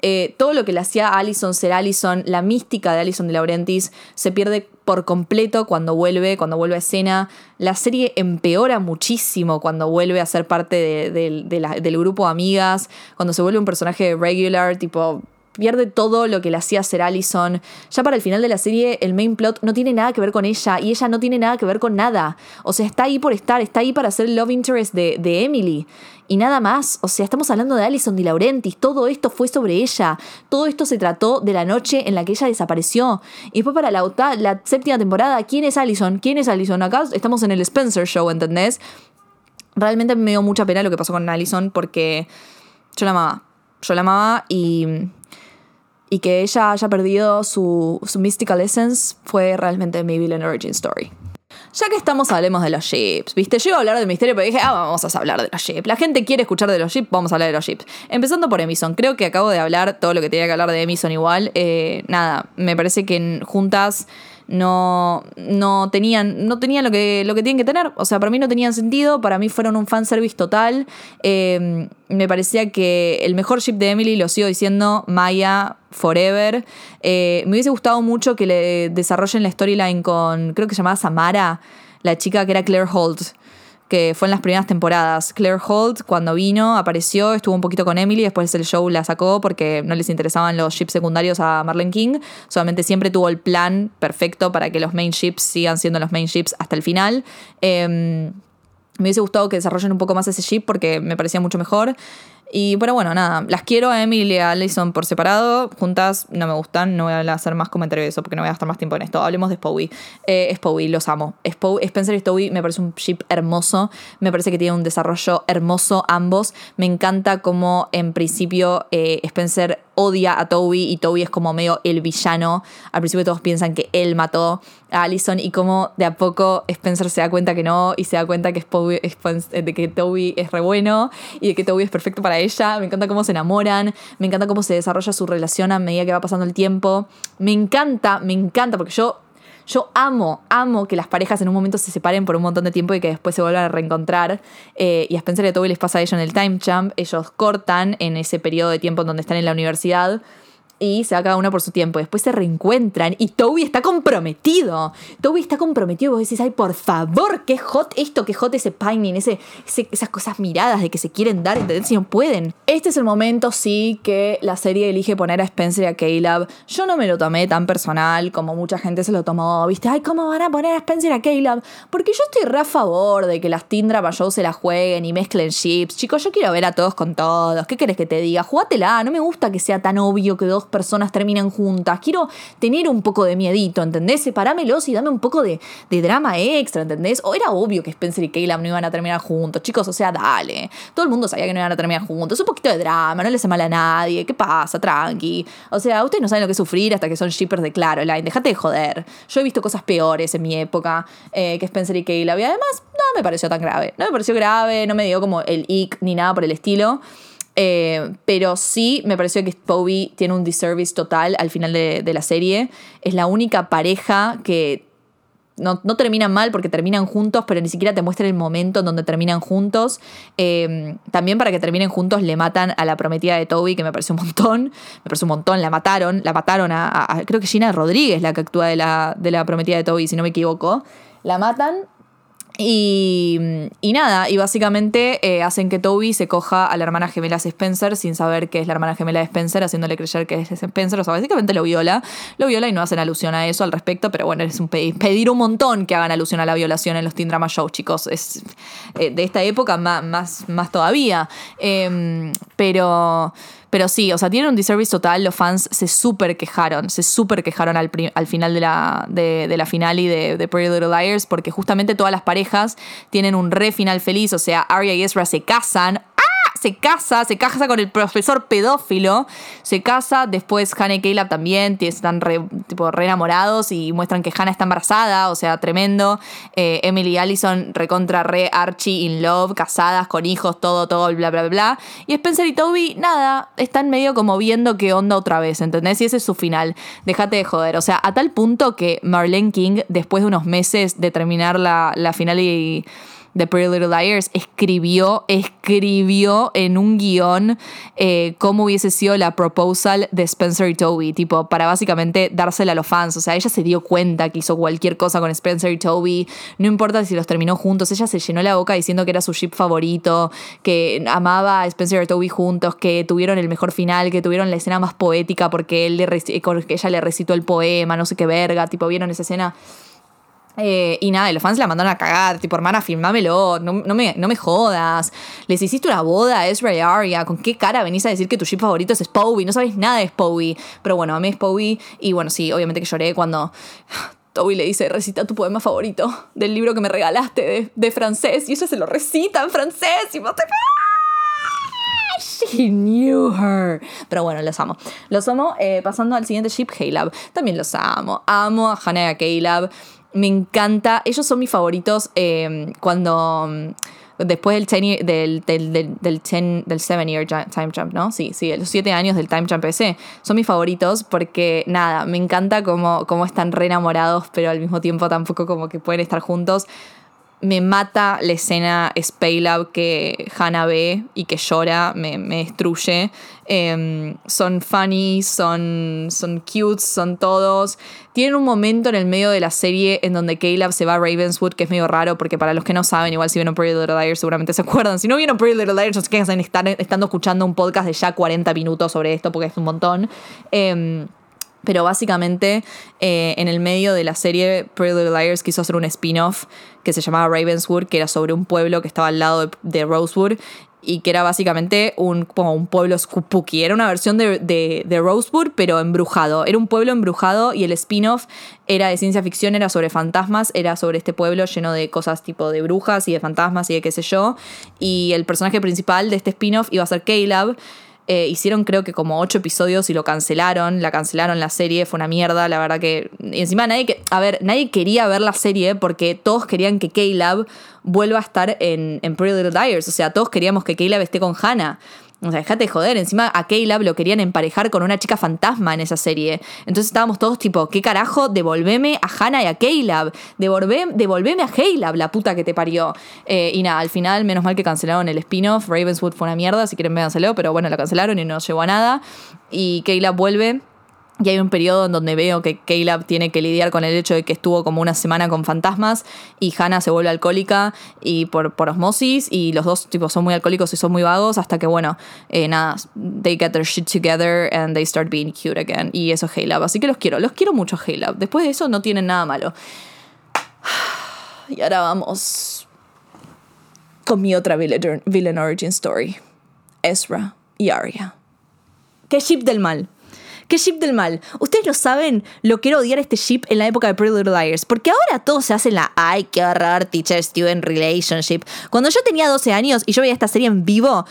C: Eh, todo lo que le hacía a Allison ser Allison, la mística de Allison de Laurentis, se pierde por completo cuando vuelve, cuando vuelve a escena. La serie empeora muchísimo cuando vuelve a ser parte del grupo de amigas, cuando se vuelve un personaje regular, tipo pierde todo lo que le hacía ser Allison. Ya para el final de la serie, el main plot no tiene nada que ver con ella y ella no tiene nada que ver con nada. O sea, está ahí por estar, está ahí para ser el love interest de, de Emily. Y nada más. O sea, estamos hablando de Allison Di Laurentiis. Todo esto fue sobre ella. Todo esto se trató de la noche en la que ella desapareció. Y después para la, la séptima temporada, ¿quién es Allison? ¿Quién es Allison? Acá estamos en el Spencer Show, ¿entendés? Realmente me dio mucha pena lo que pasó con Allison porque yo la amaba. Yo la amaba y y que ella haya perdido su, su mystical essence fue realmente mi villain origin story. Ya que estamos, hablemos de los ships. Viste, yo iba a hablar de misterio, pero dije, ah, vamos a hablar de los ships. La gente quiere escuchar de los ships, vamos a hablar de los ships. Empezando por Emison. Creo que acabo de hablar todo lo que tenía que hablar de Emison igual. Eh, nada, me parece que juntas no, no tenían, no tenían lo, que, lo que tienen que tener. O sea, para mí no tenían sentido, para mí fueron un fanservice total. Eh, me parecía que el mejor ship de Emily, lo sigo diciendo, Maya Forever. Eh, me hubiese gustado mucho que le desarrollen la storyline con, creo que se llamaba Samara, la chica que era Claire Holt que fue en las primeras temporadas. Claire Holt, cuando vino, apareció, estuvo un poquito con Emily, después el show la sacó porque no les interesaban los ships secundarios a Marlene King. Solamente siempre tuvo el plan perfecto para que los main ships sigan siendo los main ships hasta el final. Em, me hubiese gustado que desarrollen un poco más ese ship porque me parecía mucho mejor. Y pero bueno, nada, las quiero a Emily y a Alison por separado, juntas no me gustan, no voy a hacer más comentarios de eso porque no voy a gastar más tiempo en esto. Hablemos de Spowie. Eh, Spowie, los amo. Spencer y Spowie me parece un ship hermoso, me parece que tiene un desarrollo hermoso ambos. Me encanta como en principio eh, Spencer odia a Toby y Toby es como medio el villano. Al principio todos piensan que él mató a Allison y como de a poco Spencer se da cuenta que no y se da cuenta que, de que Toby es re bueno y de que Toby es perfecto para ella. Me encanta cómo se enamoran, me encanta cómo se desarrolla su relación a medida que va pasando el tiempo. Me encanta, me encanta porque yo yo amo, amo que las parejas en un momento se separen por un montón de tiempo y que después se vuelvan a reencontrar. Eh, y a Spencer y a Toby les pasa a ellos en el time jump. Ellos cortan en ese periodo de tiempo en donde están en la universidad. Y se va cada uno por su tiempo. Después se reencuentran y Toby está comprometido. Toby está comprometido vos decís, ay, por favor, qué hot esto, qué hot ese pining, ese, esas cosas miradas de que se quieren dar, ¿entendés? Si no pueden. Este es el momento, sí, que la serie elige poner a Spencer y a Caleb. Yo no me lo tomé tan personal como mucha gente se lo tomó, ¿viste? Ay, ¿cómo van a poner a Spencer y a Caleb? Porque yo estoy re a favor de que las Tindra Show se la jueguen y mezclen chips. Chicos, yo quiero ver a todos con todos. ¿Qué querés que te diga? Jugátela. No me gusta que sea tan obvio que dos personas terminen juntas. Quiero tener un poco de miedito, ¿entendés? Separámelos y dame un poco de, drama extra, ¿entendés? O era obvio que Spencer y Caleb no iban a terminar juntos. Chicos, o sea, dale. Todo el mundo sabía que no iban a terminar juntos. Un poquito de drama, no le hace mal a nadie. ¿Qué pasa? Tranqui. O sea, ustedes no saben lo que sufrir hasta que son shippers de Claroline. Dejate de joder. Yo he visto cosas peores en mi época eh, que Spencer y Caleb. Y además, no me pareció tan grave. No me pareció grave, no me dio como el ick ni nada por el estilo. Eh, pero sí me pareció que Toby tiene un disservice total al final de, de la serie. Es la única pareja que no, no terminan mal porque terminan juntos, pero ni siquiera te muestran el momento en donde terminan juntos. Eh, también para que terminen juntos le matan a la prometida de Toby, que me pareció un montón. Me pareció un montón, la mataron. La mataron a- creo que Gina Rodríguez, la que actúa de la, de la prometida de Toby, si no me equivoco. La matan y, y nada, y básicamente eh, hacen que Toby se coja a la hermana gemela Spencer sin saber que es la hermana gemela de Spencer, haciéndole creer que es Spencer. O sea, básicamente lo viola. Lo viola y no hacen alusión a eso al respecto, pero bueno, es un pe- pedir un montón que hagan alusión a la violación en los Teen Drama Shows, chicos. Es eh, de esta época más, más, más todavía. Em, pero. Pero sí, o sea, tienen un disservice total. Los fans se súper quejaron, se súper quejaron al, al final de la, de la final y de, de Pretty Little Liars, porque justamente todas las parejas tienen un re final feliz. O sea, Arya y Ezra se casan. Se casa, se casa con el profesor pedófilo, se casa, después Hannah y Caleb también están re, tipo, re enamorados y muestran que Hannah está embarazada, o sea, tremendo. Eh, Emily y Allison recontra re Archie in love, casadas, con hijos, todo, todo, bla, bla, bla. Y Spencer y Toby, nada, están medio como viendo qué onda otra vez, ¿entendés? Y ese es su final. Déjate de joder. O sea, a tal punto que Marlene King, después de unos meses de terminar la, la final y de Pretty Little Liars, escribió, escribió en un guion eh, cómo hubiese sido la proposal de Spencer y Toby, tipo, para básicamente dársela a los fans. O sea, ella se dio cuenta que hizo cualquier cosa con Spencer y Toby, no importa si los terminó juntos, ella se llenó la boca diciendo que era su ship favorito, que amaba a Spencer y Toby juntos, que tuvieron el mejor final, que tuvieron la escena más poética porque él le ella le recitó el poema, no sé qué verga, tipo, vieron esa escena. Eh, y nada, los fans la mandaron a cagar, tipo, hermana, filmámelo, no, no me, no me jodas. Les hiciste una boda a Ezra y Arya, ¿con qué cara venís a decir que tu ship favorito es Spowie? No sabes nada de Spowie. Pero bueno, a mí Spowie, y bueno, sí, obviamente que lloré cuando Toby le dice, recita tu poema favorito del libro que me regalaste de, de francés, y ella se lo recita en francés, y vos te... She knew her. Pero bueno, los amo. Los amo. Eh, pasando al siguiente ship, Caleb. También los amo. Amo a Hannah y a Caleb. Me encanta. Ellos son mis favoritos eh, cuando. mm, Después del, del, del, del, seven year time jump, ¿no? Sí, sí, los siete años del time jump ese son mis favoritos porque, nada, me encanta cómo, cómo están re enamorados, pero al mismo tiempo tampoco como que pueden estar juntos me mata la escena Spaylab que Hannah ve y que llora, me, me destruye. Em, son funny, son, son cute, son todos. Tienen un momento en el medio de la serie en donde Caleb se va a Ravenswood, que es medio raro, porque para los que no saben, igual si vieron Pretty Little Liars seguramente se acuerdan. Si no vieron Pretty Little Liars, no sé qué hacen estando escuchando un podcast de ya 40 minutos sobre esto, porque es un montón. Em, pero básicamente, eh, en el medio de la serie, Pretty Little Liars quiso hacer un spin-off que se llamaba Ravenswood, que era sobre un pueblo que estaba al lado de, Rosewood y que era básicamente un, como un pueblo spooky. Era una versión de, de Rosewood, pero embrujado. Era un pueblo embrujado y el spin-off era de ciencia ficción, era sobre fantasmas, era sobre este pueblo lleno de cosas tipo de brujas y de fantasmas y de qué sé yo. Y el personaje principal de este spin-off iba a ser Caleb. Eh, hicieron creo que como ocho episodios y lo cancelaron, la cancelaron la serie, fue una mierda, la verdad que... Y encima nadie, que, a ver, nadie quería ver la serie porque todos querían que Caleb vuelva a estar en, en Pretty Little Liars, o sea, todos queríamos que Caleb esté con Hannah. O sea, dejate de joder. Encima a Caleb lo querían emparejar con una chica fantasma en esa serie. Entonces estábamos todos tipo, ¿qué carajo? Devolveme a Hannah y a Caleb. Devolvé, devolveme a Caleb, la puta que te parió. Eh, y nada, al final, menos mal que cancelaron el spin-off. Ravenswood fue una mierda, si quieren véanselo, pero bueno, la cancelaron y no llegó a nada. Y Caleb vuelve Y hay un periodo en donde veo que Caleb tiene que lidiar con el hecho de que estuvo como una semana con fantasmas y Hannah se vuelve alcohólica y por, por osmosis y los dos tipos son muy alcohólicos y son muy vagos hasta que bueno, eh, nada, they get their shit together and they start being cute again. Y eso es Caleb. Así que los quiero, los quiero mucho Caleb. Después de eso no tienen nada malo. Y ahora vamos con mi otra villain, villain origin story. Ezra y Arya. ¿Qué ship del mal? ¿Qué ship del mal? Ustedes lo saben, lo quiero odiar este ship en la época de Pretty Little Liars. Porque ahora todo se hace en la ay, qué horror, teacher student relationship. Cuando yo tenía 12 años y yo veía esta serie en vivo,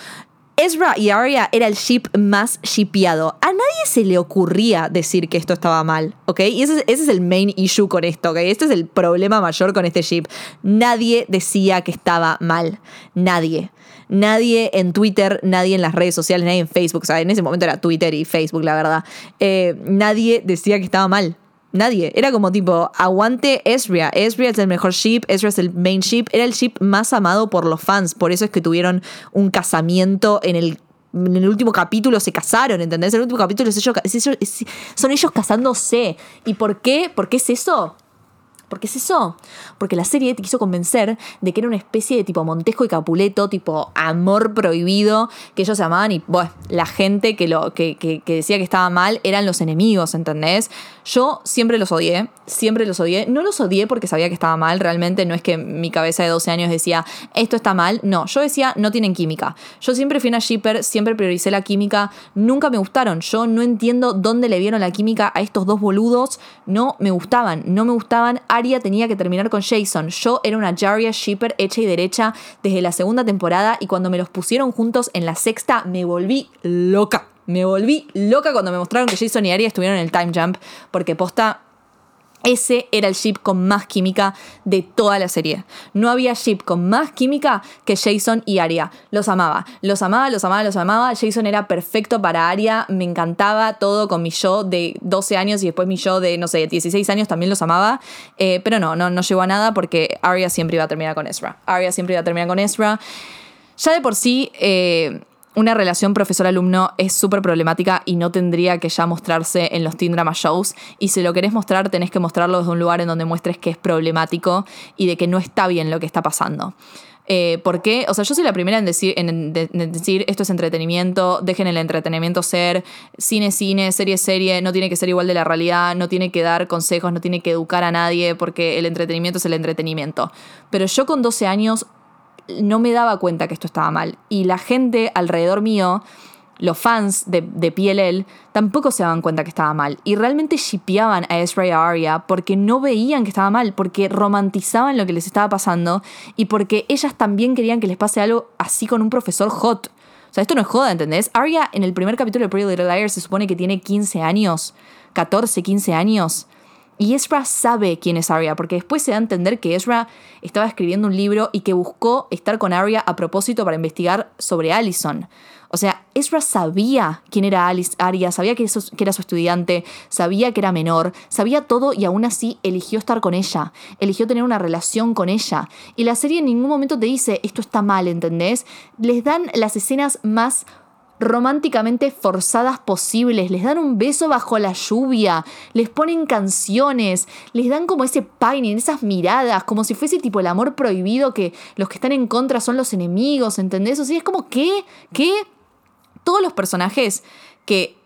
C: Ezra y Arya era el ship más shipeado. A nadie se le ocurría decir que esto estaba mal, ¿ok? Y ese, es- el main issue con esto, ¿ok? Este es el problema mayor con este ship. Nadie decía que estaba mal. Nadie. Nadie en Twitter, nadie en las redes sociales, nadie en Facebook. O sea, en ese momento era Twitter y Facebook, la verdad. Eh, nadie decía que estaba mal. Nadie. Era como tipo, aguante Ezra. Ezra es el mejor ship, Ezra es el main ship. Era el ship más amado por los fans. Por eso es que tuvieron un casamiento en el. En el último capítulo se casaron, ¿entendés? En el último capítulo es ellos- son ellos casándose. ¿Y por qué? ¿Por qué es eso? ¿Por qué es eso? Porque la serie te quiso convencer de que era una especie de tipo Montesco y Capuleto, tipo amor prohibido, que ellos se amaban y bueno, la gente que, lo, que- que decía que estaba mal eran los enemigos, ¿entendés? Yo siempre los odié, siempre los odié. No los odié porque sabía que estaba mal, realmente no es que mi cabeza de 12 años decía, esto está mal. No, yo decía, no tienen química. Yo siempre fui una shipper, siempre prioricé la química, nunca me gustaron. Yo no entiendo dónde le vieron la química a estos dos boludos, no me gustaban, no me gustaban. Arya tenía que terminar con Jason. Yo era una Jarya shipper hecha y derecha desde la segunda temporada y cuando me los pusieron juntos en la sexta me volví loca. Me volví loca cuando me mostraron que Jason y Arya estuvieron en el time jump porque posta ese era el ship con más química de toda la serie. No había ship con más química que Jason y Arya. Los amaba, los amaba, los amaba, los amaba. Jason era perfecto para Arya, me encantaba todo con mi yo de 12 años y después mi yo de, no sé, 16 años también los amaba. Eh, pero no, no, no llegó a nada porque Arya siempre iba a terminar con Ezra. Arya siempre iba a terminar con Ezra. Ya de por sí, eh, una relación profesor-alumno es súper problemática y no tendría que ya mostrarse en los teen drama shows. Y si lo querés mostrar, tenés que mostrarlo desde un lugar en donde muestres que es problemático y de que no está bien lo que está pasando. Eh, ¿Por qué? O sea, yo soy la primera en decir, en, de- en decir esto es entretenimiento, dejen el entretenimiento ser, cine, cine, serie, serie, no tiene que ser igual de la realidad, no tiene que dar consejos, no tiene que educar a nadie, porque el entretenimiento es el entretenimiento. Pero yo con 12 años no me daba cuenta que esto estaba mal. Y la gente alrededor mío, los fans de, de PLL, tampoco se daban cuenta que estaba mal. Y realmente shipeaban a Ezra y a Arya porque no veían que estaba mal, porque romantizaban lo que les estaba pasando y porque ellas también querían que les pase algo así con un profesor hot. O sea, esto no es joda, ¿entendés? Arya en el primer capítulo de Pretty Little Liars se supone que tiene 15 años, 14, 15 años. Y Ezra sabe quién es Arya, porque después se da a entender que Ezra estaba escribiendo un libro y que buscó estar con Arya a propósito para investigar sobre Allison. O sea, Ezra sabía quién era Alice, Arya, sabía que, eso- que era su estudiante, sabía que era menor, sabía todo y aún así eligió estar con ella, eligió tener una relación con ella. Y la serie en ningún momento te dice, esto está mal, ¿entendés? Les dan las escenas más románticamente forzadas posibles, les dan un beso bajo la lluvia, les ponen canciones, les dan como ese pining, esas miradas, como si fuese tipo el amor prohibido que los que están en contra son los enemigos, ¿entendés? O sea, es como que, que todos los personajes que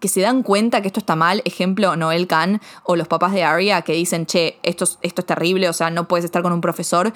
C: que se dan cuenta que esto está mal, ejemplo, Noel Khan o los papás de Arya que dicen, che, esto, es- esto es terrible, o sea, no puedes estar con un profesor,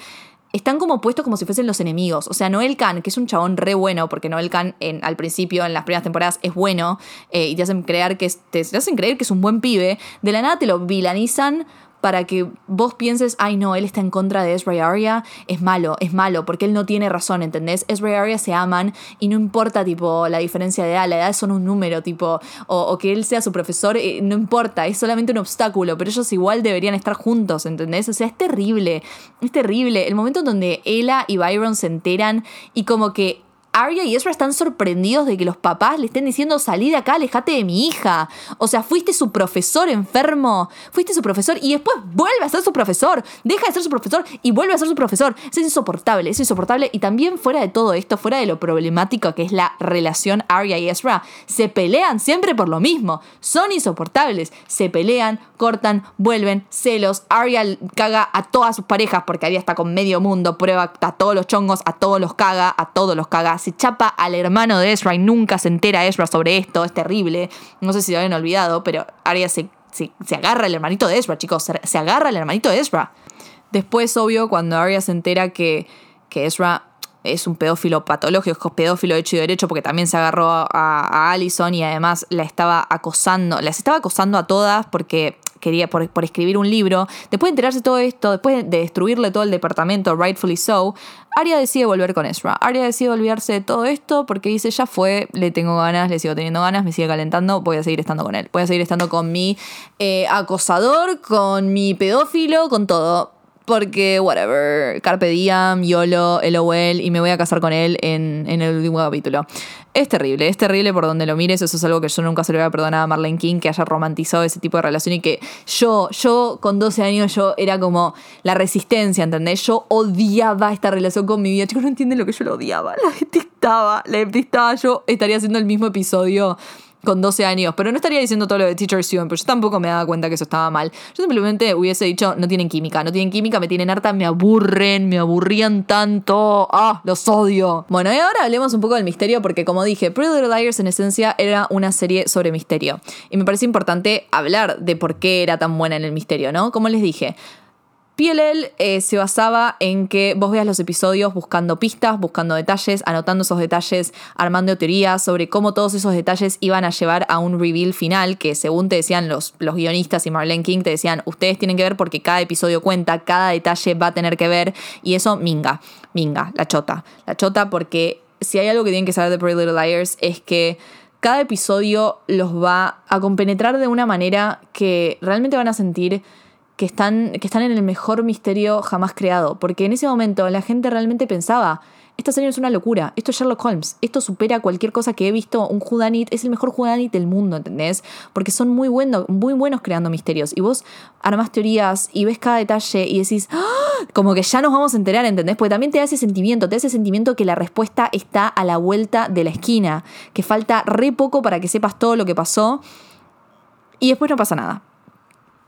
C: están como puestos como si fuesen los enemigos. O sea, Noel Khan, que es un chabón re bueno, porque Noel Khan en, al principio, en las primeras temporadas, es bueno, eh, y te hacen, creer que es, te, te hacen creer que es un buen pibe, de la nada te lo vilanizan para que vos pienses, ay no, él está en contra de Ezra Arya, es malo, es malo, porque él no tiene razón, ¿entendés? Ezra y Arya se aman y no importa, tipo, la diferencia de edad, la edad son un número, tipo, o, o que él sea su profesor, eh, no importa, es solamente un obstáculo, pero ellos igual deberían estar juntos, ¿entendés? O sea, es terrible, es terrible. El momento en donde Ella y Byron se enteran y como que Arya y Ezra están sorprendidos de que los papás le estén diciendo salí de acá, alejate de mi hija. O sea, fuiste su profesor enfermo, fuiste su profesor y después vuelve a ser su profesor, deja de ser su profesor y vuelve a ser su profesor. Es insoportable, es insoportable. Y también fuera de todo esto, fuera de lo problemático que es la relación Arya y Ezra, se pelean siempre por lo mismo. Son insoportables, se pelean, cortan, vuelven, celos. Arya caga a todas sus parejas porque Arya está con medio mundo, prueba a todos los chongos, a todos los caga, a todos los caga. Se chapa al hermano de Ezra y nunca se entera Ezra sobre esto, es terrible. No sé si lo habían olvidado, pero Arya se, se, agarra al hermanito de Ezra, chicos, se, se agarra al hermanito de Ezra. Después, obvio, cuando Arya se entera que, que Ezra es un pedófilo patológico, es pedófilo hecho y derecho, porque también se agarró a, a Allison y además la estaba acosando, las estaba acosando a todas porque quería por, escribir un libro. Después de enterarse de todo esto, después de destruirle todo el departamento, rightfully so, Arya decide volver con Ezra. Arya decide olvidarse de todo esto porque dice, ya fue, le tengo ganas, le sigo teniendo ganas, me sigue calentando, voy a seguir estando con él. Voy a seguir estando con mi eh, acosador, con mi pedófilo, con todo porque, whatever, Carpe Diem, YOLO, LOL, y me voy a casar con él en, en, el último capítulo. Es terrible, es terrible por donde lo mires, eso es algo que yo nunca se le voy a perdonar a Marlene King, que haya romantizado ese tipo de relación y que yo, yo con 12 años, yo era como la resistencia, ¿entendés? Yo odiaba esta relación con mi vida, chicos, no entienden lo que yo lo odiaba, la detestaba, la detestaba, yo estaría haciendo el mismo episodio con 12 años, pero no estaría diciendo todo lo de Teacher Student, pero yo tampoco me daba cuenta que eso estaba mal. Yo simplemente hubiese dicho, no tienen química, no tienen química, me tienen harta, me aburren, me aburrían tanto, ah, los odio. Bueno, y ahora hablemos un poco del misterio, porque como dije, Pretty Little Liars en esencia era una serie sobre misterio. Y me parece importante hablar de por qué era tan buena en el misterio, ¿no? Como les dije, PLL eh, se basaba en que vos veas los episodios buscando pistas, buscando detalles, anotando esos detalles, armando teorías sobre cómo todos esos detalles iban a llevar a un reveal final que según te decían los, los guionistas y Marlene King, te decían, ustedes tienen que ver porque cada episodio cuenta, cada detalle va a tener que ver y eso minga, minga, la chota, la chota porque si hay algo que tienen que saber de Pretty Little Liars es que cada episodio los va a compenetrar de una manera que realmente van a sentir que están, que están en el mejor misterio jamás creado. Porque en ese momento la gente realmente pensaba, esta serie es una locura, esto es Sherlock Holmes, esto supera cualquier cosa que he visto, un Whodunit es el mejor Whodunit del mundo, ¿entendés? Porque son muy, bueno, muy buenos creando misterios y vos armás teorías y ves cada detalle y decís, ¡Ah! como que ya nos vamos a enterar, ¿entendés? Porque también te da ese sentimiento, te da ese sentimiento que la respuesta está a la vuelta de la esquina, que falta re poco para que sepas todo lo que pasó y después no pasa nada.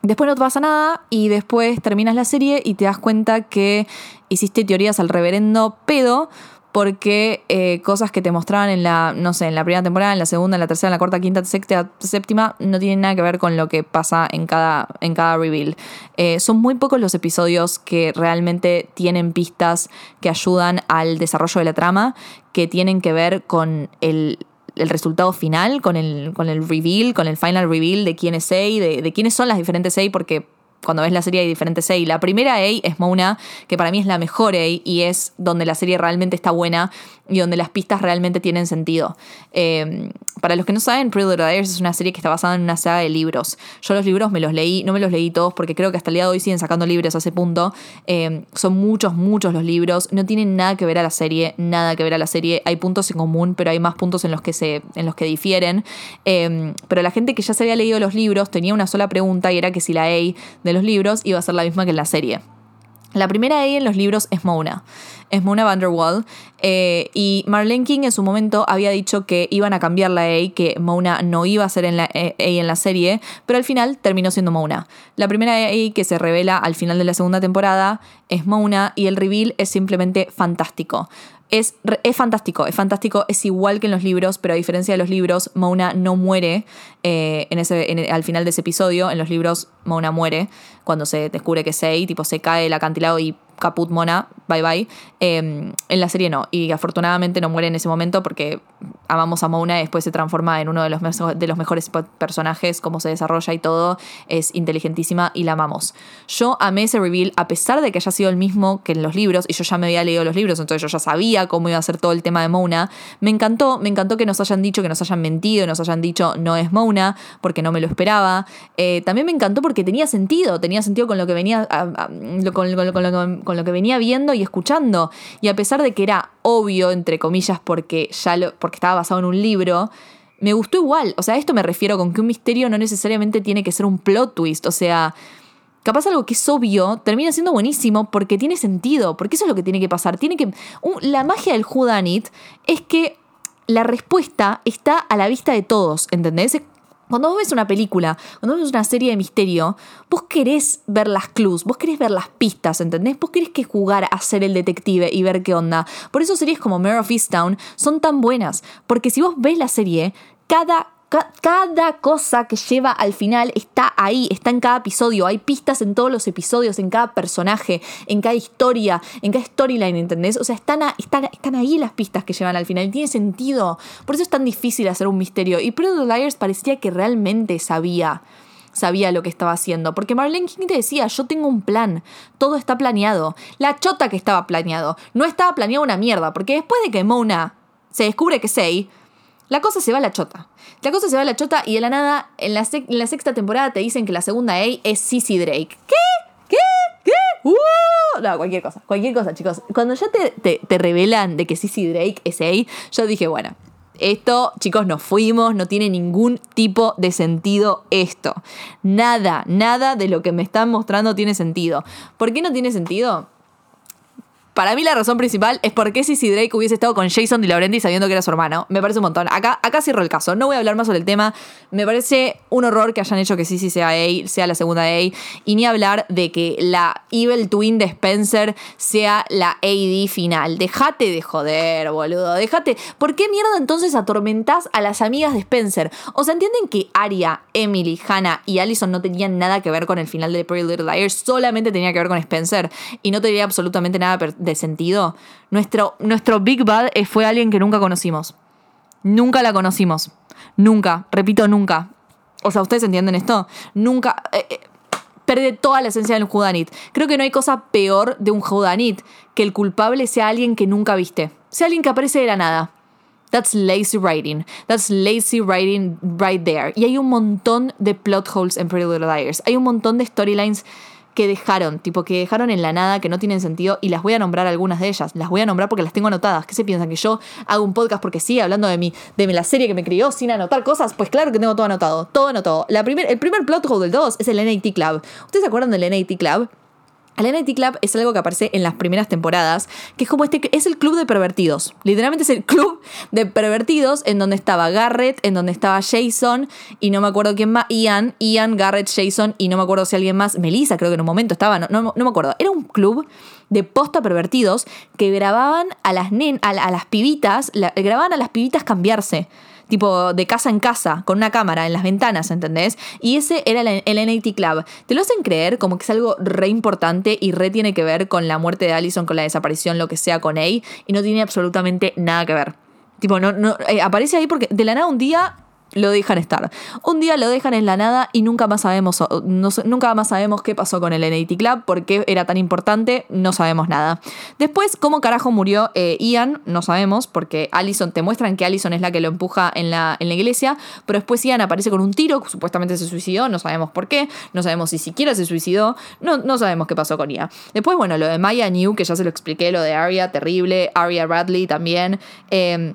C: Después no te pasa nada y después terminas la serie y te das cuenta que hiciste teorías al reverendo pedo porque eh, cosas que te mostraban en la, no sé, en la primera temporada, en la segunda, en la tercera, en la cuarta, quinta, sexta, séptima, no tienen nada que ver con lo que pasa en cada, en cada reveal. Eh, son muy pocos los episodios que realmente tienen pistas que ayudan al desarrollo de la trama, que tienen que ver con el, el resultado final, con el, con el reveal, con el final reveal de quién es A, de, quiénes son las diferentes A, porque cuando ves la serie hay diferentes A. La primera A es Mona, que para mí es la mejor A y es donde la serie realmente está buena y donde las pistas realmente tienen sentido. Eh, para los que no saben, Pretty Little Liars es una serie que está basada en una saga de libros. Yo los libros me los leí, no me los leí todos porque creo que hasta el día de hoy siguen sacando libros a ese punto. Eh, son muchos, muchos los libros. No tienen nada que ver a la serie, nada que ver a la serie. Hay puntos en común, pero hay más puntos en los que, se, en los que difieren. Eh, pero la gente que ya se había leído los libros tenía una sola pregunta y era que si la A de los libros iba a ser la misma que en la serie. La primera A en los libros es Mona. Es Mona Vanderwall. Eh, y Marlene King en su momento había dicho que iban a cambiar la A, que Mona no iba a ser en la A en la serie, pero al final terminó siendo Mona. La primera A que se revela al final de la segunda temporada es Mona y el reveal es simplemente fantástico. Es, es, fantástico, es fantástico, es igual que en los libros, pero a diferencia de los libros, Mona no muere eh, en ese, al final de ese episodio. En los libros, Mona muere cuando se descubre que Sei, tipo, se cae el acantilado y caput Mona, bye bye. Eh, en la serie no, y afortunadamente no muere en ese momento porque amamos a Mona y después se transforma en uno de los, de los mejores personajes, cómo se desarrolla y todo, es inteligentísima y la amamos. Yo amé ese reveal a pesar de que haya sido el mismo que en los libros, y yo ya me había leído los libros, entonces yo ya sabía cómo iba a ser todo el tema de Mona. Me encantó, me encantó que nos hayan dicho, que nos hayan mentido, nos hayan dicho no es Mona, porque no me lo esperaba. Eh, también me encantó porque tenía sentido, tenía sentido con lo que venía, con, con, con lo que venía viendo y escuchando. Y a pesar de que era obvio, entre comillas, porque ya lo, porque estaba basado en un libro, me gustó igual. O sea, a esto me refiero con que un misterio no necesariamente tiene que ser un plot twist. O sea, capaz algo que es obvio termina siendo buenísimo porque tiene sentido. Porque eso es lo que tiene que pasar. Tiene que. la magia del Whodunit es que la respuesta está a la vista de todos, ¿entendés? Cuando vos ves una película, cuando vos ves una serie de misterio, vos querés ver las clues, vos querés ver las pistas, ¿entendés? Vos querés que jugar a ser el detective y ver qué onda. Por eso series como Mare of Easttown son tan buenas, porque si vos ves la serie, cada ca- cada cosa que lleva al final está ahí, está en cada episodio. Hay pistas en todos los episodios, en cada personaje, en cada historia, en cada storyline, ¿entendés? O sea, están, están, están ahí las pistas que llevan al final. Tiene sentido. Por eso es tan difícil hacer un misterio. Y Pretty Liars parecía que realmente sabía sabía lo que estaba haciendo. Porque Marlene King te decía, yo tengo un plan, todo está planeado. La chota que estaba planeado. No estaba planeado una mierda, porque después de que Mona se descubre que Sei, la cosa se va a la chota. La cosa se va a la chota y de la nada, en la, sexta temporada te dicen que la segunda A es Sissy Drake. ¿Qué? ¿Qué? ¿Qué? ¡Uh! No, cualquier cosa, cualquier cosa, chicos. Cuando ya te, te, te revelan de que Sissy Drake es A, yo dije, bueno, esto, chicos, nos fuimos, no tiene ningún tipo de sentido esto. Nada, nada de lo que me están mostrando tiene sentido. ¿Por qué no tiene sentido? Para mí la razón principal es por qué Sissy Drake hubiese estado con Jason Di Laurenti sabiendo que era su hermano. Me parece un montón. Acá, acá cierro el caso. No voy a hablar más sobre el tema. Me parece un horror que hayan hecho que Sissy sea A, sea la segunda A. Y ni hablar de que la Evil Twin de Spencer sea la AD final. Déjate de joder, boludo. Déjate. ¿Por qué mierda entonces atormentás a las amigas de Spencer? O sea, ¿entienden que Aria, Emily, Hannah y Allison no tenían nada que ver con el final de Pretty Little Liars? Solamente tenía que ver con Spencer. Y no tenía absolutamente nada per- sentido. Nuestro, nuestro Big Bad eh, fue alguien que nunca conocimos. Nunca la conocimos. Nunca. Repito, nunca. O sea, ¿ustedes entienden esto? Nunca. eh, eh, pierde toda la esencia del Judanit. Creo que no hay cosa peor de un Judanit que el culpable sea alguien que nunca viste. Sea alguien que aparece de la nada. That's lazy writing. That's lazy writing right there. Y hay un montón de plot holes en Pretty Little Liars. Hay un montón de storylines que dejaron, tipo que dejaron en la nada, que no tienen sentido, y las voy a nombrar algunas de ellas. Las voy a nombrar porque las tengo anotadas. ¿Qué se piensan? ¿Que yo hago un podcast porque sí, hablando de mi, de la serie que me crió sin anotar cosas? Pues claro que tengo todo anotado. Todo anotado. La primer, el primer plot hole del 2 es el NAT Club. ¿Ustedes se acuerdan del NAT Club? El NIT Club es algo que aparece en las primeras temporadas, que es como este, es el club de pervertidos. Literalmente es el club de pervertidos en donde estaba Garrett, en donde estaba Jason y no me acuerdo quién más, Ian, Ian, Garrett, Jason y no me acuerdo si alguien más, Melissa creo que en un momento estaba, no, no, me acuerdo. Era un club de posta pervertidos que grababan a las, nen, a, la- a las pibitas, grababan a las pibitas cambiarse tipo de casa en casa, con una cámara en las ventanas, ¿entendés? Y ese era el, el NAT Club. Te lo hacen creer como que es algo re importante y re tiene que ver con la muerte de Allison, con la desaparición, lo que sea con A, y no tiene absolutamente nada que ver. Tipo, no, no, eh, aparece ahí porque de la nada un día lo dejan estar. Un día lo dejan en la nada y nunca más sabemos, no nunca más sabemos qué pasó con el NAT Club, por qué era tan importante, no sabemos nada. Después, cómo carajo murió eh, Ian, no sabemos, porque Allison, te muestran que Allison es la que lo empuja en la, en la iglesia, pero después Ian aparece con un tiro, supuestamente se suicidó, no sabemos por qué, no sabemos si siquiera se suicidó, no, no sabemos qué pasó con Ian. Después, bueno, lo de Maya New, que ya se lo expliqué, lo de Arya, terrible, Arya Bradley también. eh,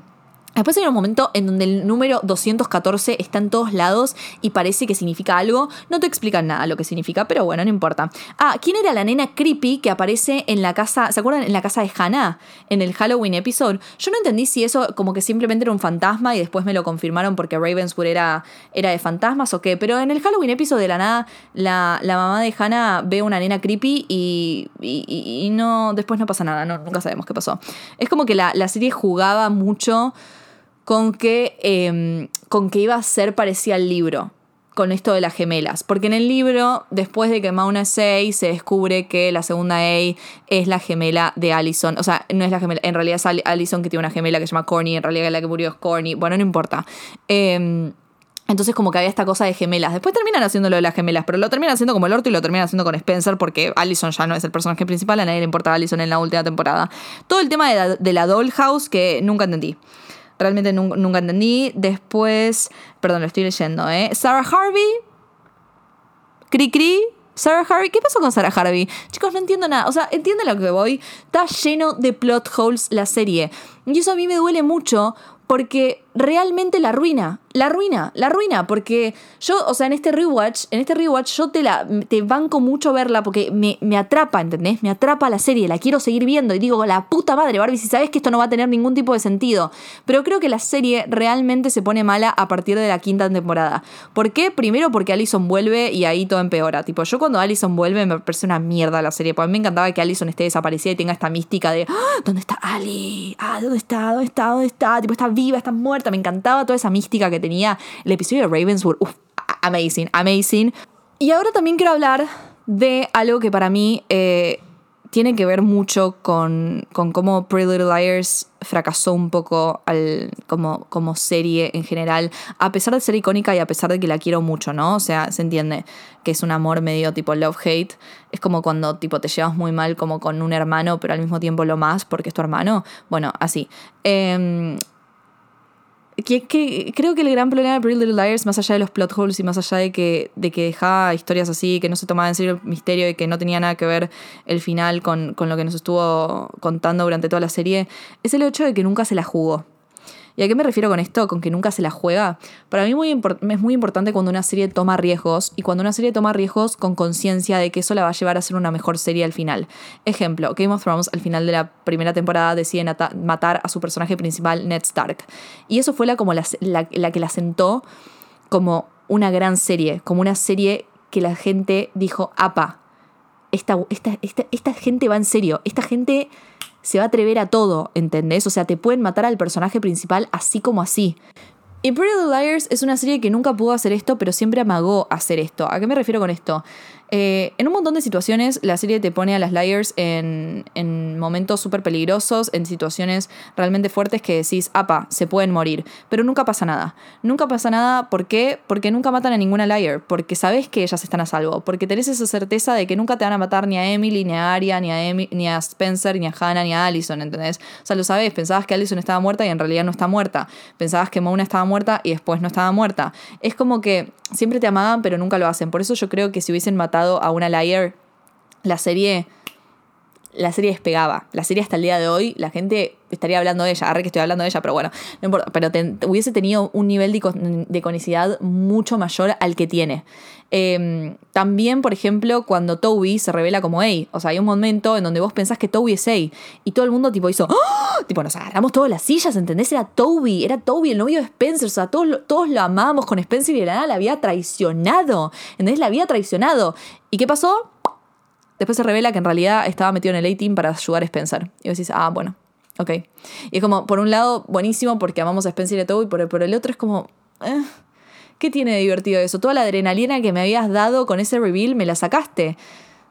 C: Después hay un momento en donde el número 214 está en todos lados y parece que significa algo. No te explican nada lo que significa, pero bueno, no importa. Ah, ¿quién era la nena creepy que aparece en la casa, ¿se acuerdan? En la casa de Hannah, en el Halloween episode. Yo no entendí si eso como que simplemente era un fantasma y después me lo confirmaron porque Ravenswood era, era de fantasmas o qué. Pero en el Halloween episode de la nada, la, la mamá de Hannah ve una nena creepy y- y- y no, después no pasa nada, no, nunca sabemos qué pasó. Es como que la, la serie jugaba mucho con que, eh, con que iba a ser parecida al libro, con esto de las gemelas. Porque en el libro, después de que Mauna es se descubre que la segunda A es la gemela de Allison. O sea, no es la gemela, en realidad es Al- Allison que tiene una gemela que se llama Corny, en realidad la que murió es Corny. Bueno, no importa. Eh, entonces como que había esta cosa de gemelas. Después terminan haciendo lo de las gemelas, pero lo terminan haciendo como el orto y lo terminan haciendo con Spencer porque Allison ya no es el personaje principal, a nadie le importa Allison en la última temporada. Todo el tema de la Dollhouse que nunca entendí. Realmente nun- nunca entendí. Después, perdón, lo estoy leyendo, ¿eh? Sarah Harvey, Cri Cri, Sarah Harvey, ¿qué pasó con Sarah Harvey? Chicos, no entiendo nada. O sea, entienden lo que voy. Está lleno de plot holes la serie. Y eso a mí me duele mucho porque realmente la arruina, la arruina, la arruina, porque yo, o sea, en este rewatch, en este rewatch yo te la te banco mucho verla porque me, me atrapa, ¿entendés? Me atrapa la serie, la quiero seguir viendo y digo, la puta madre, Barbie, si sabes que esto no va a tener ningún tipo de sentido. Pero creo que la serie realmente se pone mala a partir de la quinta temporada. ¿Por qué? Primero porque Allison vuelve y ahí todo empeora. Tipo, yo cuando Allison vuelve me parece una mierda la serie, porque a mí me encantaba que Allison esté desaparecida y tenga esta mística de, "Ah, ¿dónde está Ali? Ah, ¿dónde está? ¿Dónde está? ¿Dónde está? Tipo, está viva, está muerta. Me encantaba toda esa mística que tenía el episodio de Ravenswood. Amazing, amazing. Y ahora también quiero hablar de algo que para mí eh, tiene que ver mucho con, con cómo Pretty Little Liars fracasó un poco al, como, como serie en general, a pesar de ser icónica y a pesar de que la quiero mucho, ¿no? O sea, se entiende que es un amor medio tipo love-hate. Es como cuando tipo te llevas muy mal como con un hermano, pero al mismo tiempo lo más porque es tu hermano. Bueno, así. Em, que, que- creo que el gran problema de Pretty Little Liars, más allá de los plot holes y más allá de que, de que dejaba historias así, que no se tomaba en serio el misterio y que no tenía nada que ver el final con, con lo que nos estuvo contando durante toda la serie, es el hecho de que nunca se la jugó. ¿Y a qué me refiero con esto? Con que nunca se la juega. Para mí muy es muy importante cuando una serie toma riesgos y cuando una serie toma riesgos con conciencia de que eso la va a llevar a ser una mejor serie al final. Ejemplo, Game of Thrones al final de la primera temporada deciden ata- matar a su personaje principal, Ned Stark. Y eso fue la, como la, la- la que la sentó como una gran serie, como una serie que la gente dijo, apa, esta, esta, esta, esta gente va en serio, esta gente se va a atrever a todo, ¿entendés? O sea, te pueden matar al personaje principal así como así. Y Pretty Little Liars es una serie que nunca pudo hacer esto, pero siempre amagó hacer esto. ¿A qué me refiero con esto? Eh, en un montón de situaciones, la serie te pone a las Liars en, en momentos súper peligrosos, en situaciones realmente fuertes que decís, apa, se pueden morir. Pero nunca pasa nada. Nunca pasa nada, ¿por qué? Porque nunca matan a ninguna Liar. Porque sabes que ellas están a salvo. Porque tenés esa certeza de que nunca te van a matar ni a Emily, ni a Arya, ni a, ni a Spencer, ni a Hannah, ni a Allison, ¿entendés? O sea, lo sabés. Pensabas que Allison estaba muerta y en realidad no está muerta. Pensabas que Mona estaba muerta y después no estaba muerta. Es como que siempre te amaban, pero nunca lo hacen. Por eso yo creo que si hubiesen matado a una Liar, la serie la serie despegaba. La serie hasta el día de hoy, la gente estaría hablando de ella. Arre que estoy hablando de ella, pero bueno, no importa. Pero hubiese tenido un nivel de, de iconicidad mucho mayor al que tiene. Eh, también, por ejemplo, cuando Toby se revela como A. O sea, hay un momento en donde vos pensás que Toby es A. Y todo el mundo tipo hizo, ¡Ah! tipo, nos agarramos todas las sillas, ¿entendés? Era Toby, era Toby, el novio de Spencer. O sea, todos, todos lo amábamos con Spencer y de la nada la había traicionado. ¿Entendés? La había traicionado. ¿Y qué pasó? Después se revela que en realidad estaba metido en el A-Team para ayudar a Spencer. Y vos decís, ah, bueno, ok. Y es como, por un lado, buenísimo porque amamos a Spencer y a Toby, pero por el otro es como, eh, ¿qué tiene de divertido eso? Toda la adrenalina que me habías dado con ese reveal me la sacaste.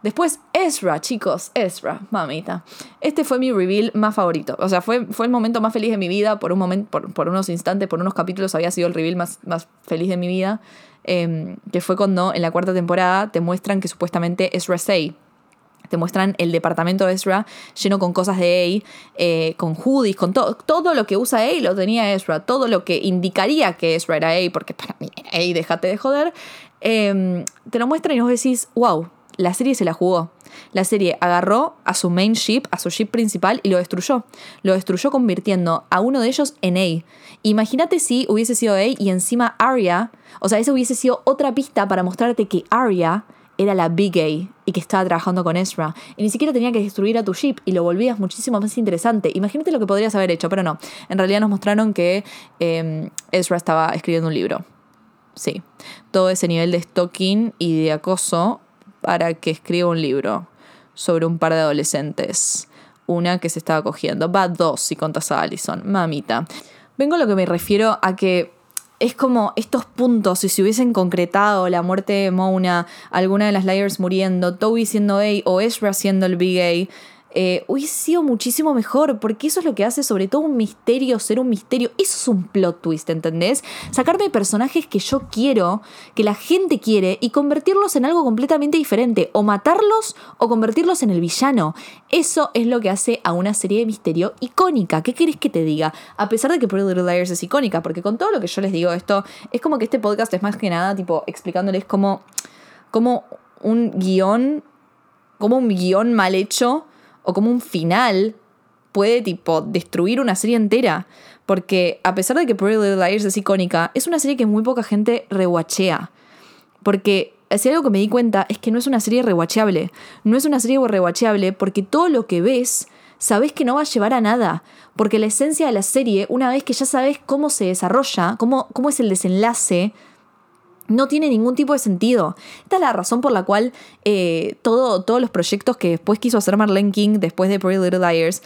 C: Después, Ezra, chicos, Ezra, mamita. Este fue mi reveal más favorito. O sea, fue, fue el momento más feliz de mi vida. Por un momento, por, por unos instantes, por unos capítulos, había sido el reveal más, más feliz de mi vida. Eh, que fue cuando en la cuarta temporada te muestran que supuestamente Ezra Say te muestran el departamento de Ezra lleno con cosas de A, eh, con hoodies, con todo. Todo lo que usa A lo tenía Ezra. Todo lo que indicaría que Ezra era A, porque para mí era A, déjate de joder. eh, te lo muestran y vos decís, wow, la serie se la jugó. La serie agarró a su main ship, a su ship principal, y lo destruyó. Lo destruyó convirtiendo a uno de ellos en A. Imagínate si hubiese sido A y encima Arya, o sea, esa hubiese sido otra pista para mostrarte que Arya era la Big A y que estaba trabajando con Ezra. Y ni siquiera tenía que destruir a tu ship y lo volvías muchísimo más interesante. Imagínate lo que podrías haber hecho, pero no. En realidad nos mostraron que eh, Ezra estaba escribiendo un libro. Sí. Todo ese nivel de stalking y de acoso para que escriba un libro sobre un par de adolescentes. Una que se estaba cogiendo. Va dos si contas a Allison. Mamita. Vengo a lo que me refiero a que es como estos puntos, si hubiesen concretado la muerte de Mona, alguna de las Liars muriendo, Toby siendo A o Ezra siendo el Big A, eh, hubiese sido muchísimo mejor, porque eso es lo que hace sobre todo un misterio, ser un misterio. Eso es un plot twist, ¿entendés? Sacarme personajes que yo quiero, que la gente quiere, y convertirlos en algo completamente diferente, o matarlos o convertirlos en el villano. Eso es lo que hace a una serie de misterio icónica. ¿Qué querés que te diga? A pesar de que Pretty Little Liars es icónica, porque con todo lo que yo les digo esto, es como que este podcast es más que nada, tipo, explicándoles cómo, cómo un guion, como un guion mal hecho o como un final puede tipo destruir una serie entera. Porque a pesar de que Pretty Little es icónica, es una serie que muy poca gente rewatchea. Porque si algo que me di cuenta es que no es una serie rewatchable. No es una serie rewatchable porque todo lo que ves sabes que no va a llevar a nada. Porque la esencia de la serie, una vez que ya sabes cómo se desarrolla, cómo, cómo es el desenlace, no tiene ningún tipo de sentido. Esta es la razón por la cual eh, todo, todos los proyectos que después quiso hacer Marlene King después de Pretty Little Liars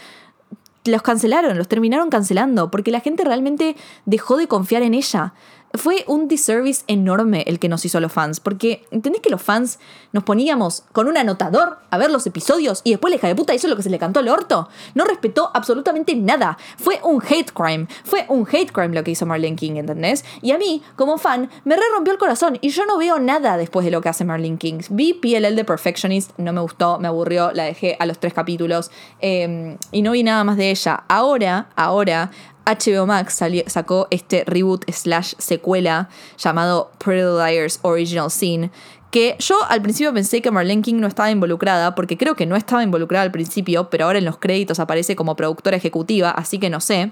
C: los cancelaron, los terminaron cancelando, porque la gente realmente dejó de confiar en ella. Fue un disservice enorme el que nos hizo los fans, porque ¿entendés que los fans nos poníamos con un anotador a ver los episodios y después la hija de puta hizo lo que se le cantó al orto? No respetó absolutamente nada. Fue un hate crime. Fue un hate crime lo que hizo Marlene King, ¿entendés? Y a mí, como fan, me re rompió el corazón y yo no veo nada después de lo que hace Marlene King. Vi PLL de Perfectionist, no me gustó, me aburrió, la dejé a los tres capítulos eh, y no vi nada más de ella. Ahora, ahora HBO Max sacó este reboot slash secuela llamado Pretty Liars Original Scene, que yo al principio pensé que Marlene King no estaba involucrada, porque creo que no estaba involucrada al principio, pero ahora en los créditos aparece como productora ejecutiva, así que no sé.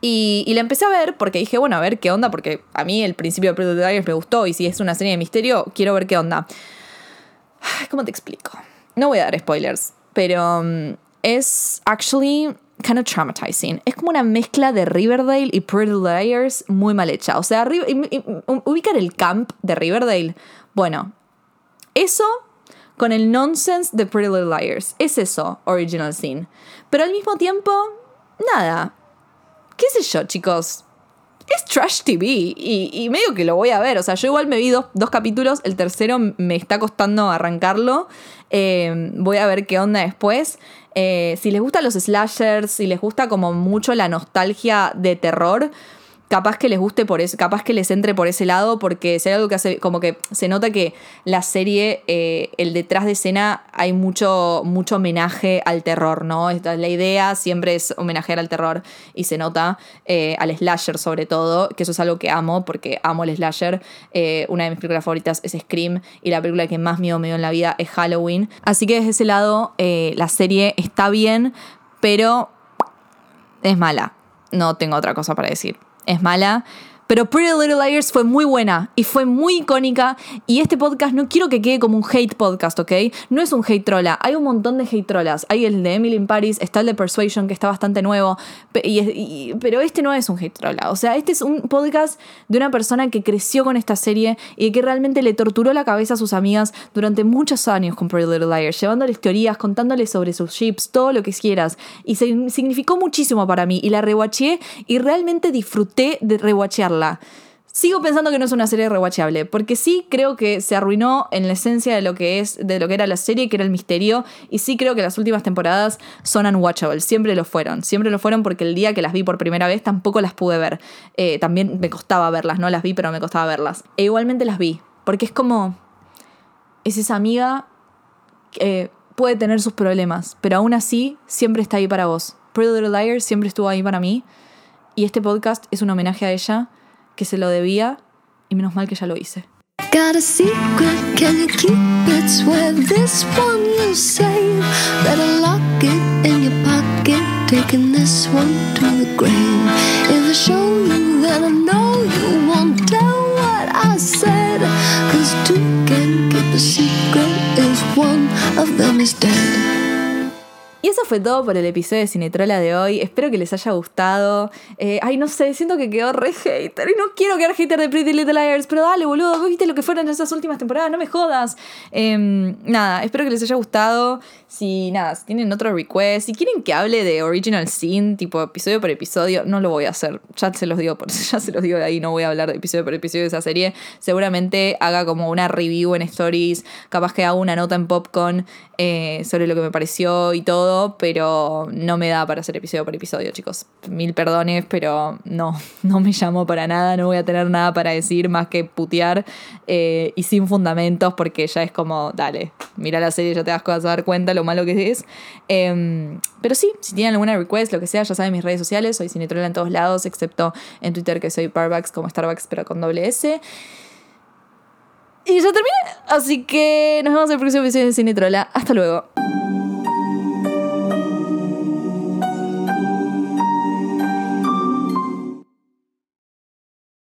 C: Y, la empecé a ver porque dije, bueno, a ver qué onda, porque a mí el principio de Pretty Liars me gustó y si es una serie de misterio, quiero ver qué onda. ¿Cómo te explico? No voy a dar spoilers, pero um, es actually kind of traumatizing. Es como una mezcla de Riverdale y Pretty Liars muy mal hecha. O sea, ubicar el camp de Riverdale. Bueno, eso con el nonsense de Pretty Little Liars. Es eso, original scene. Pero al mismo tiempo, nada. ¿Qué sé yo, chicos? Es trash TV y, medio que lo voy a ver. O sea, yo igual me vi dos, capítulos, el tercero me está costando arrancarlo. Eh, voy a ver qué onda después. Eh, si les gustan los slashers, si les gusta como mucho la nostalgia de terror, capaz que les guste por eso, capaz que les entre por ese lado, porque si hay algo que hace, como que se nota que la serie, eh, el detrás de escena, hay mucho, mucho homenaje al terror, ¿no? Esta, la idea siempre es homenajear al terror y se nota eh, al slasher sobre todo, que eso es algo que amo, porque amo el slasher. Eh, una de mis películas favoritas es Scream y la película que más miedo me dio en la vida es Halloween. Así que desde ese lado, la serie está bien, pero es mala. No tengo otra cosa para decir es mala. Pero Pretty Little Liars fue muy buena y fue muy icónica. Y este podcast no quiero que quede como un hate podcast, ¿ok? No es un hate trolla. Hay un montón de hate trollas. Hay el de Emily in Paris, está el de Persuasion, que está bastante nuevo. pero este no es un hate trolla. O sea, este es un podcast de una persona que creció con esta serie y que realmente le torturó la cabeza a sus amigas durante muchos años con Pretty Little Liars, llevándoles teorías, contándoles sobre sus ships, todo lo que quieras. Y significó muchísimo para mí. Y la rewatché y realmente disfruté de rewatchearla. Sigo pensando que no es una serie rewatchable, porque sí creo que se arruinó en la esencia de lo que es, de lo que era la serie, que era el misterio, y sí creo que las últimas temporadas son unwatchable, siempre lo fueron, siempre lo fueron porque el día que las vi por primera vez tampoco las pude ver. Eh, también me costaba verlas, no las vi, pero me costaba verlas. E igualmente las vi, porque es como, es esa amiga que puede tener sus problemas, pero aún así siempre está ahí para vos. Pretty Little Liars siempre estuvo ahí para mí, y este podcast es un homenaje a ella que se lo debía y menos mal que ya lo hice.
D: Got a secret, can you keep it? Swear this one you save. Better lock it in your pocket, taking this one to the grave. If I show you, then I know you won't tell what I said. Cause two can keep a secret if one of them is dead.
C: Y eso fue todo por el episodio de Cinetrola de hoy. Espero que les haya gustado. Eh, ay, no sé, siento que quedó re hater. Y no quiero quedar hater de Pretty Little Liars, pero dale, boludo. ¿Viste lo que fueron esas últimas temporadas? No me jodas. Em, nada, espero que les haya gustado. Si, nada, si tienen otro request, si quieren que hable de Original Scene, tipo episodio por episodio, no lo voy a hacer. Ya se los digo, ya se los digo de ahí, no voy a hablar de episodio por episodio de esa serie. Seguramente haga como una review en Stories, capaz que haga una nota en Popcorn eh, sobre lo que me pareció y todo pero no me da para hacer episodio por episodio, chicos. Mil perdones, pero no, no me llamo para nada, no voy a tener nada para decir más que putear eh, y sin fundamentos, porque ya es como, dale, mira la serie, ya te vas a dar cuenta lo malo que es. Em, pero sí, si tienen alguna request, lo que sea, ya saben mis redes sociales, soy Cinetrola en todos lados, excepto en Twitter que soy Parbax como Starbucks, pero con doble S. Y ya terminé. Así que nos vemos en el próximo episodio de Cine Trola. Hasta luego.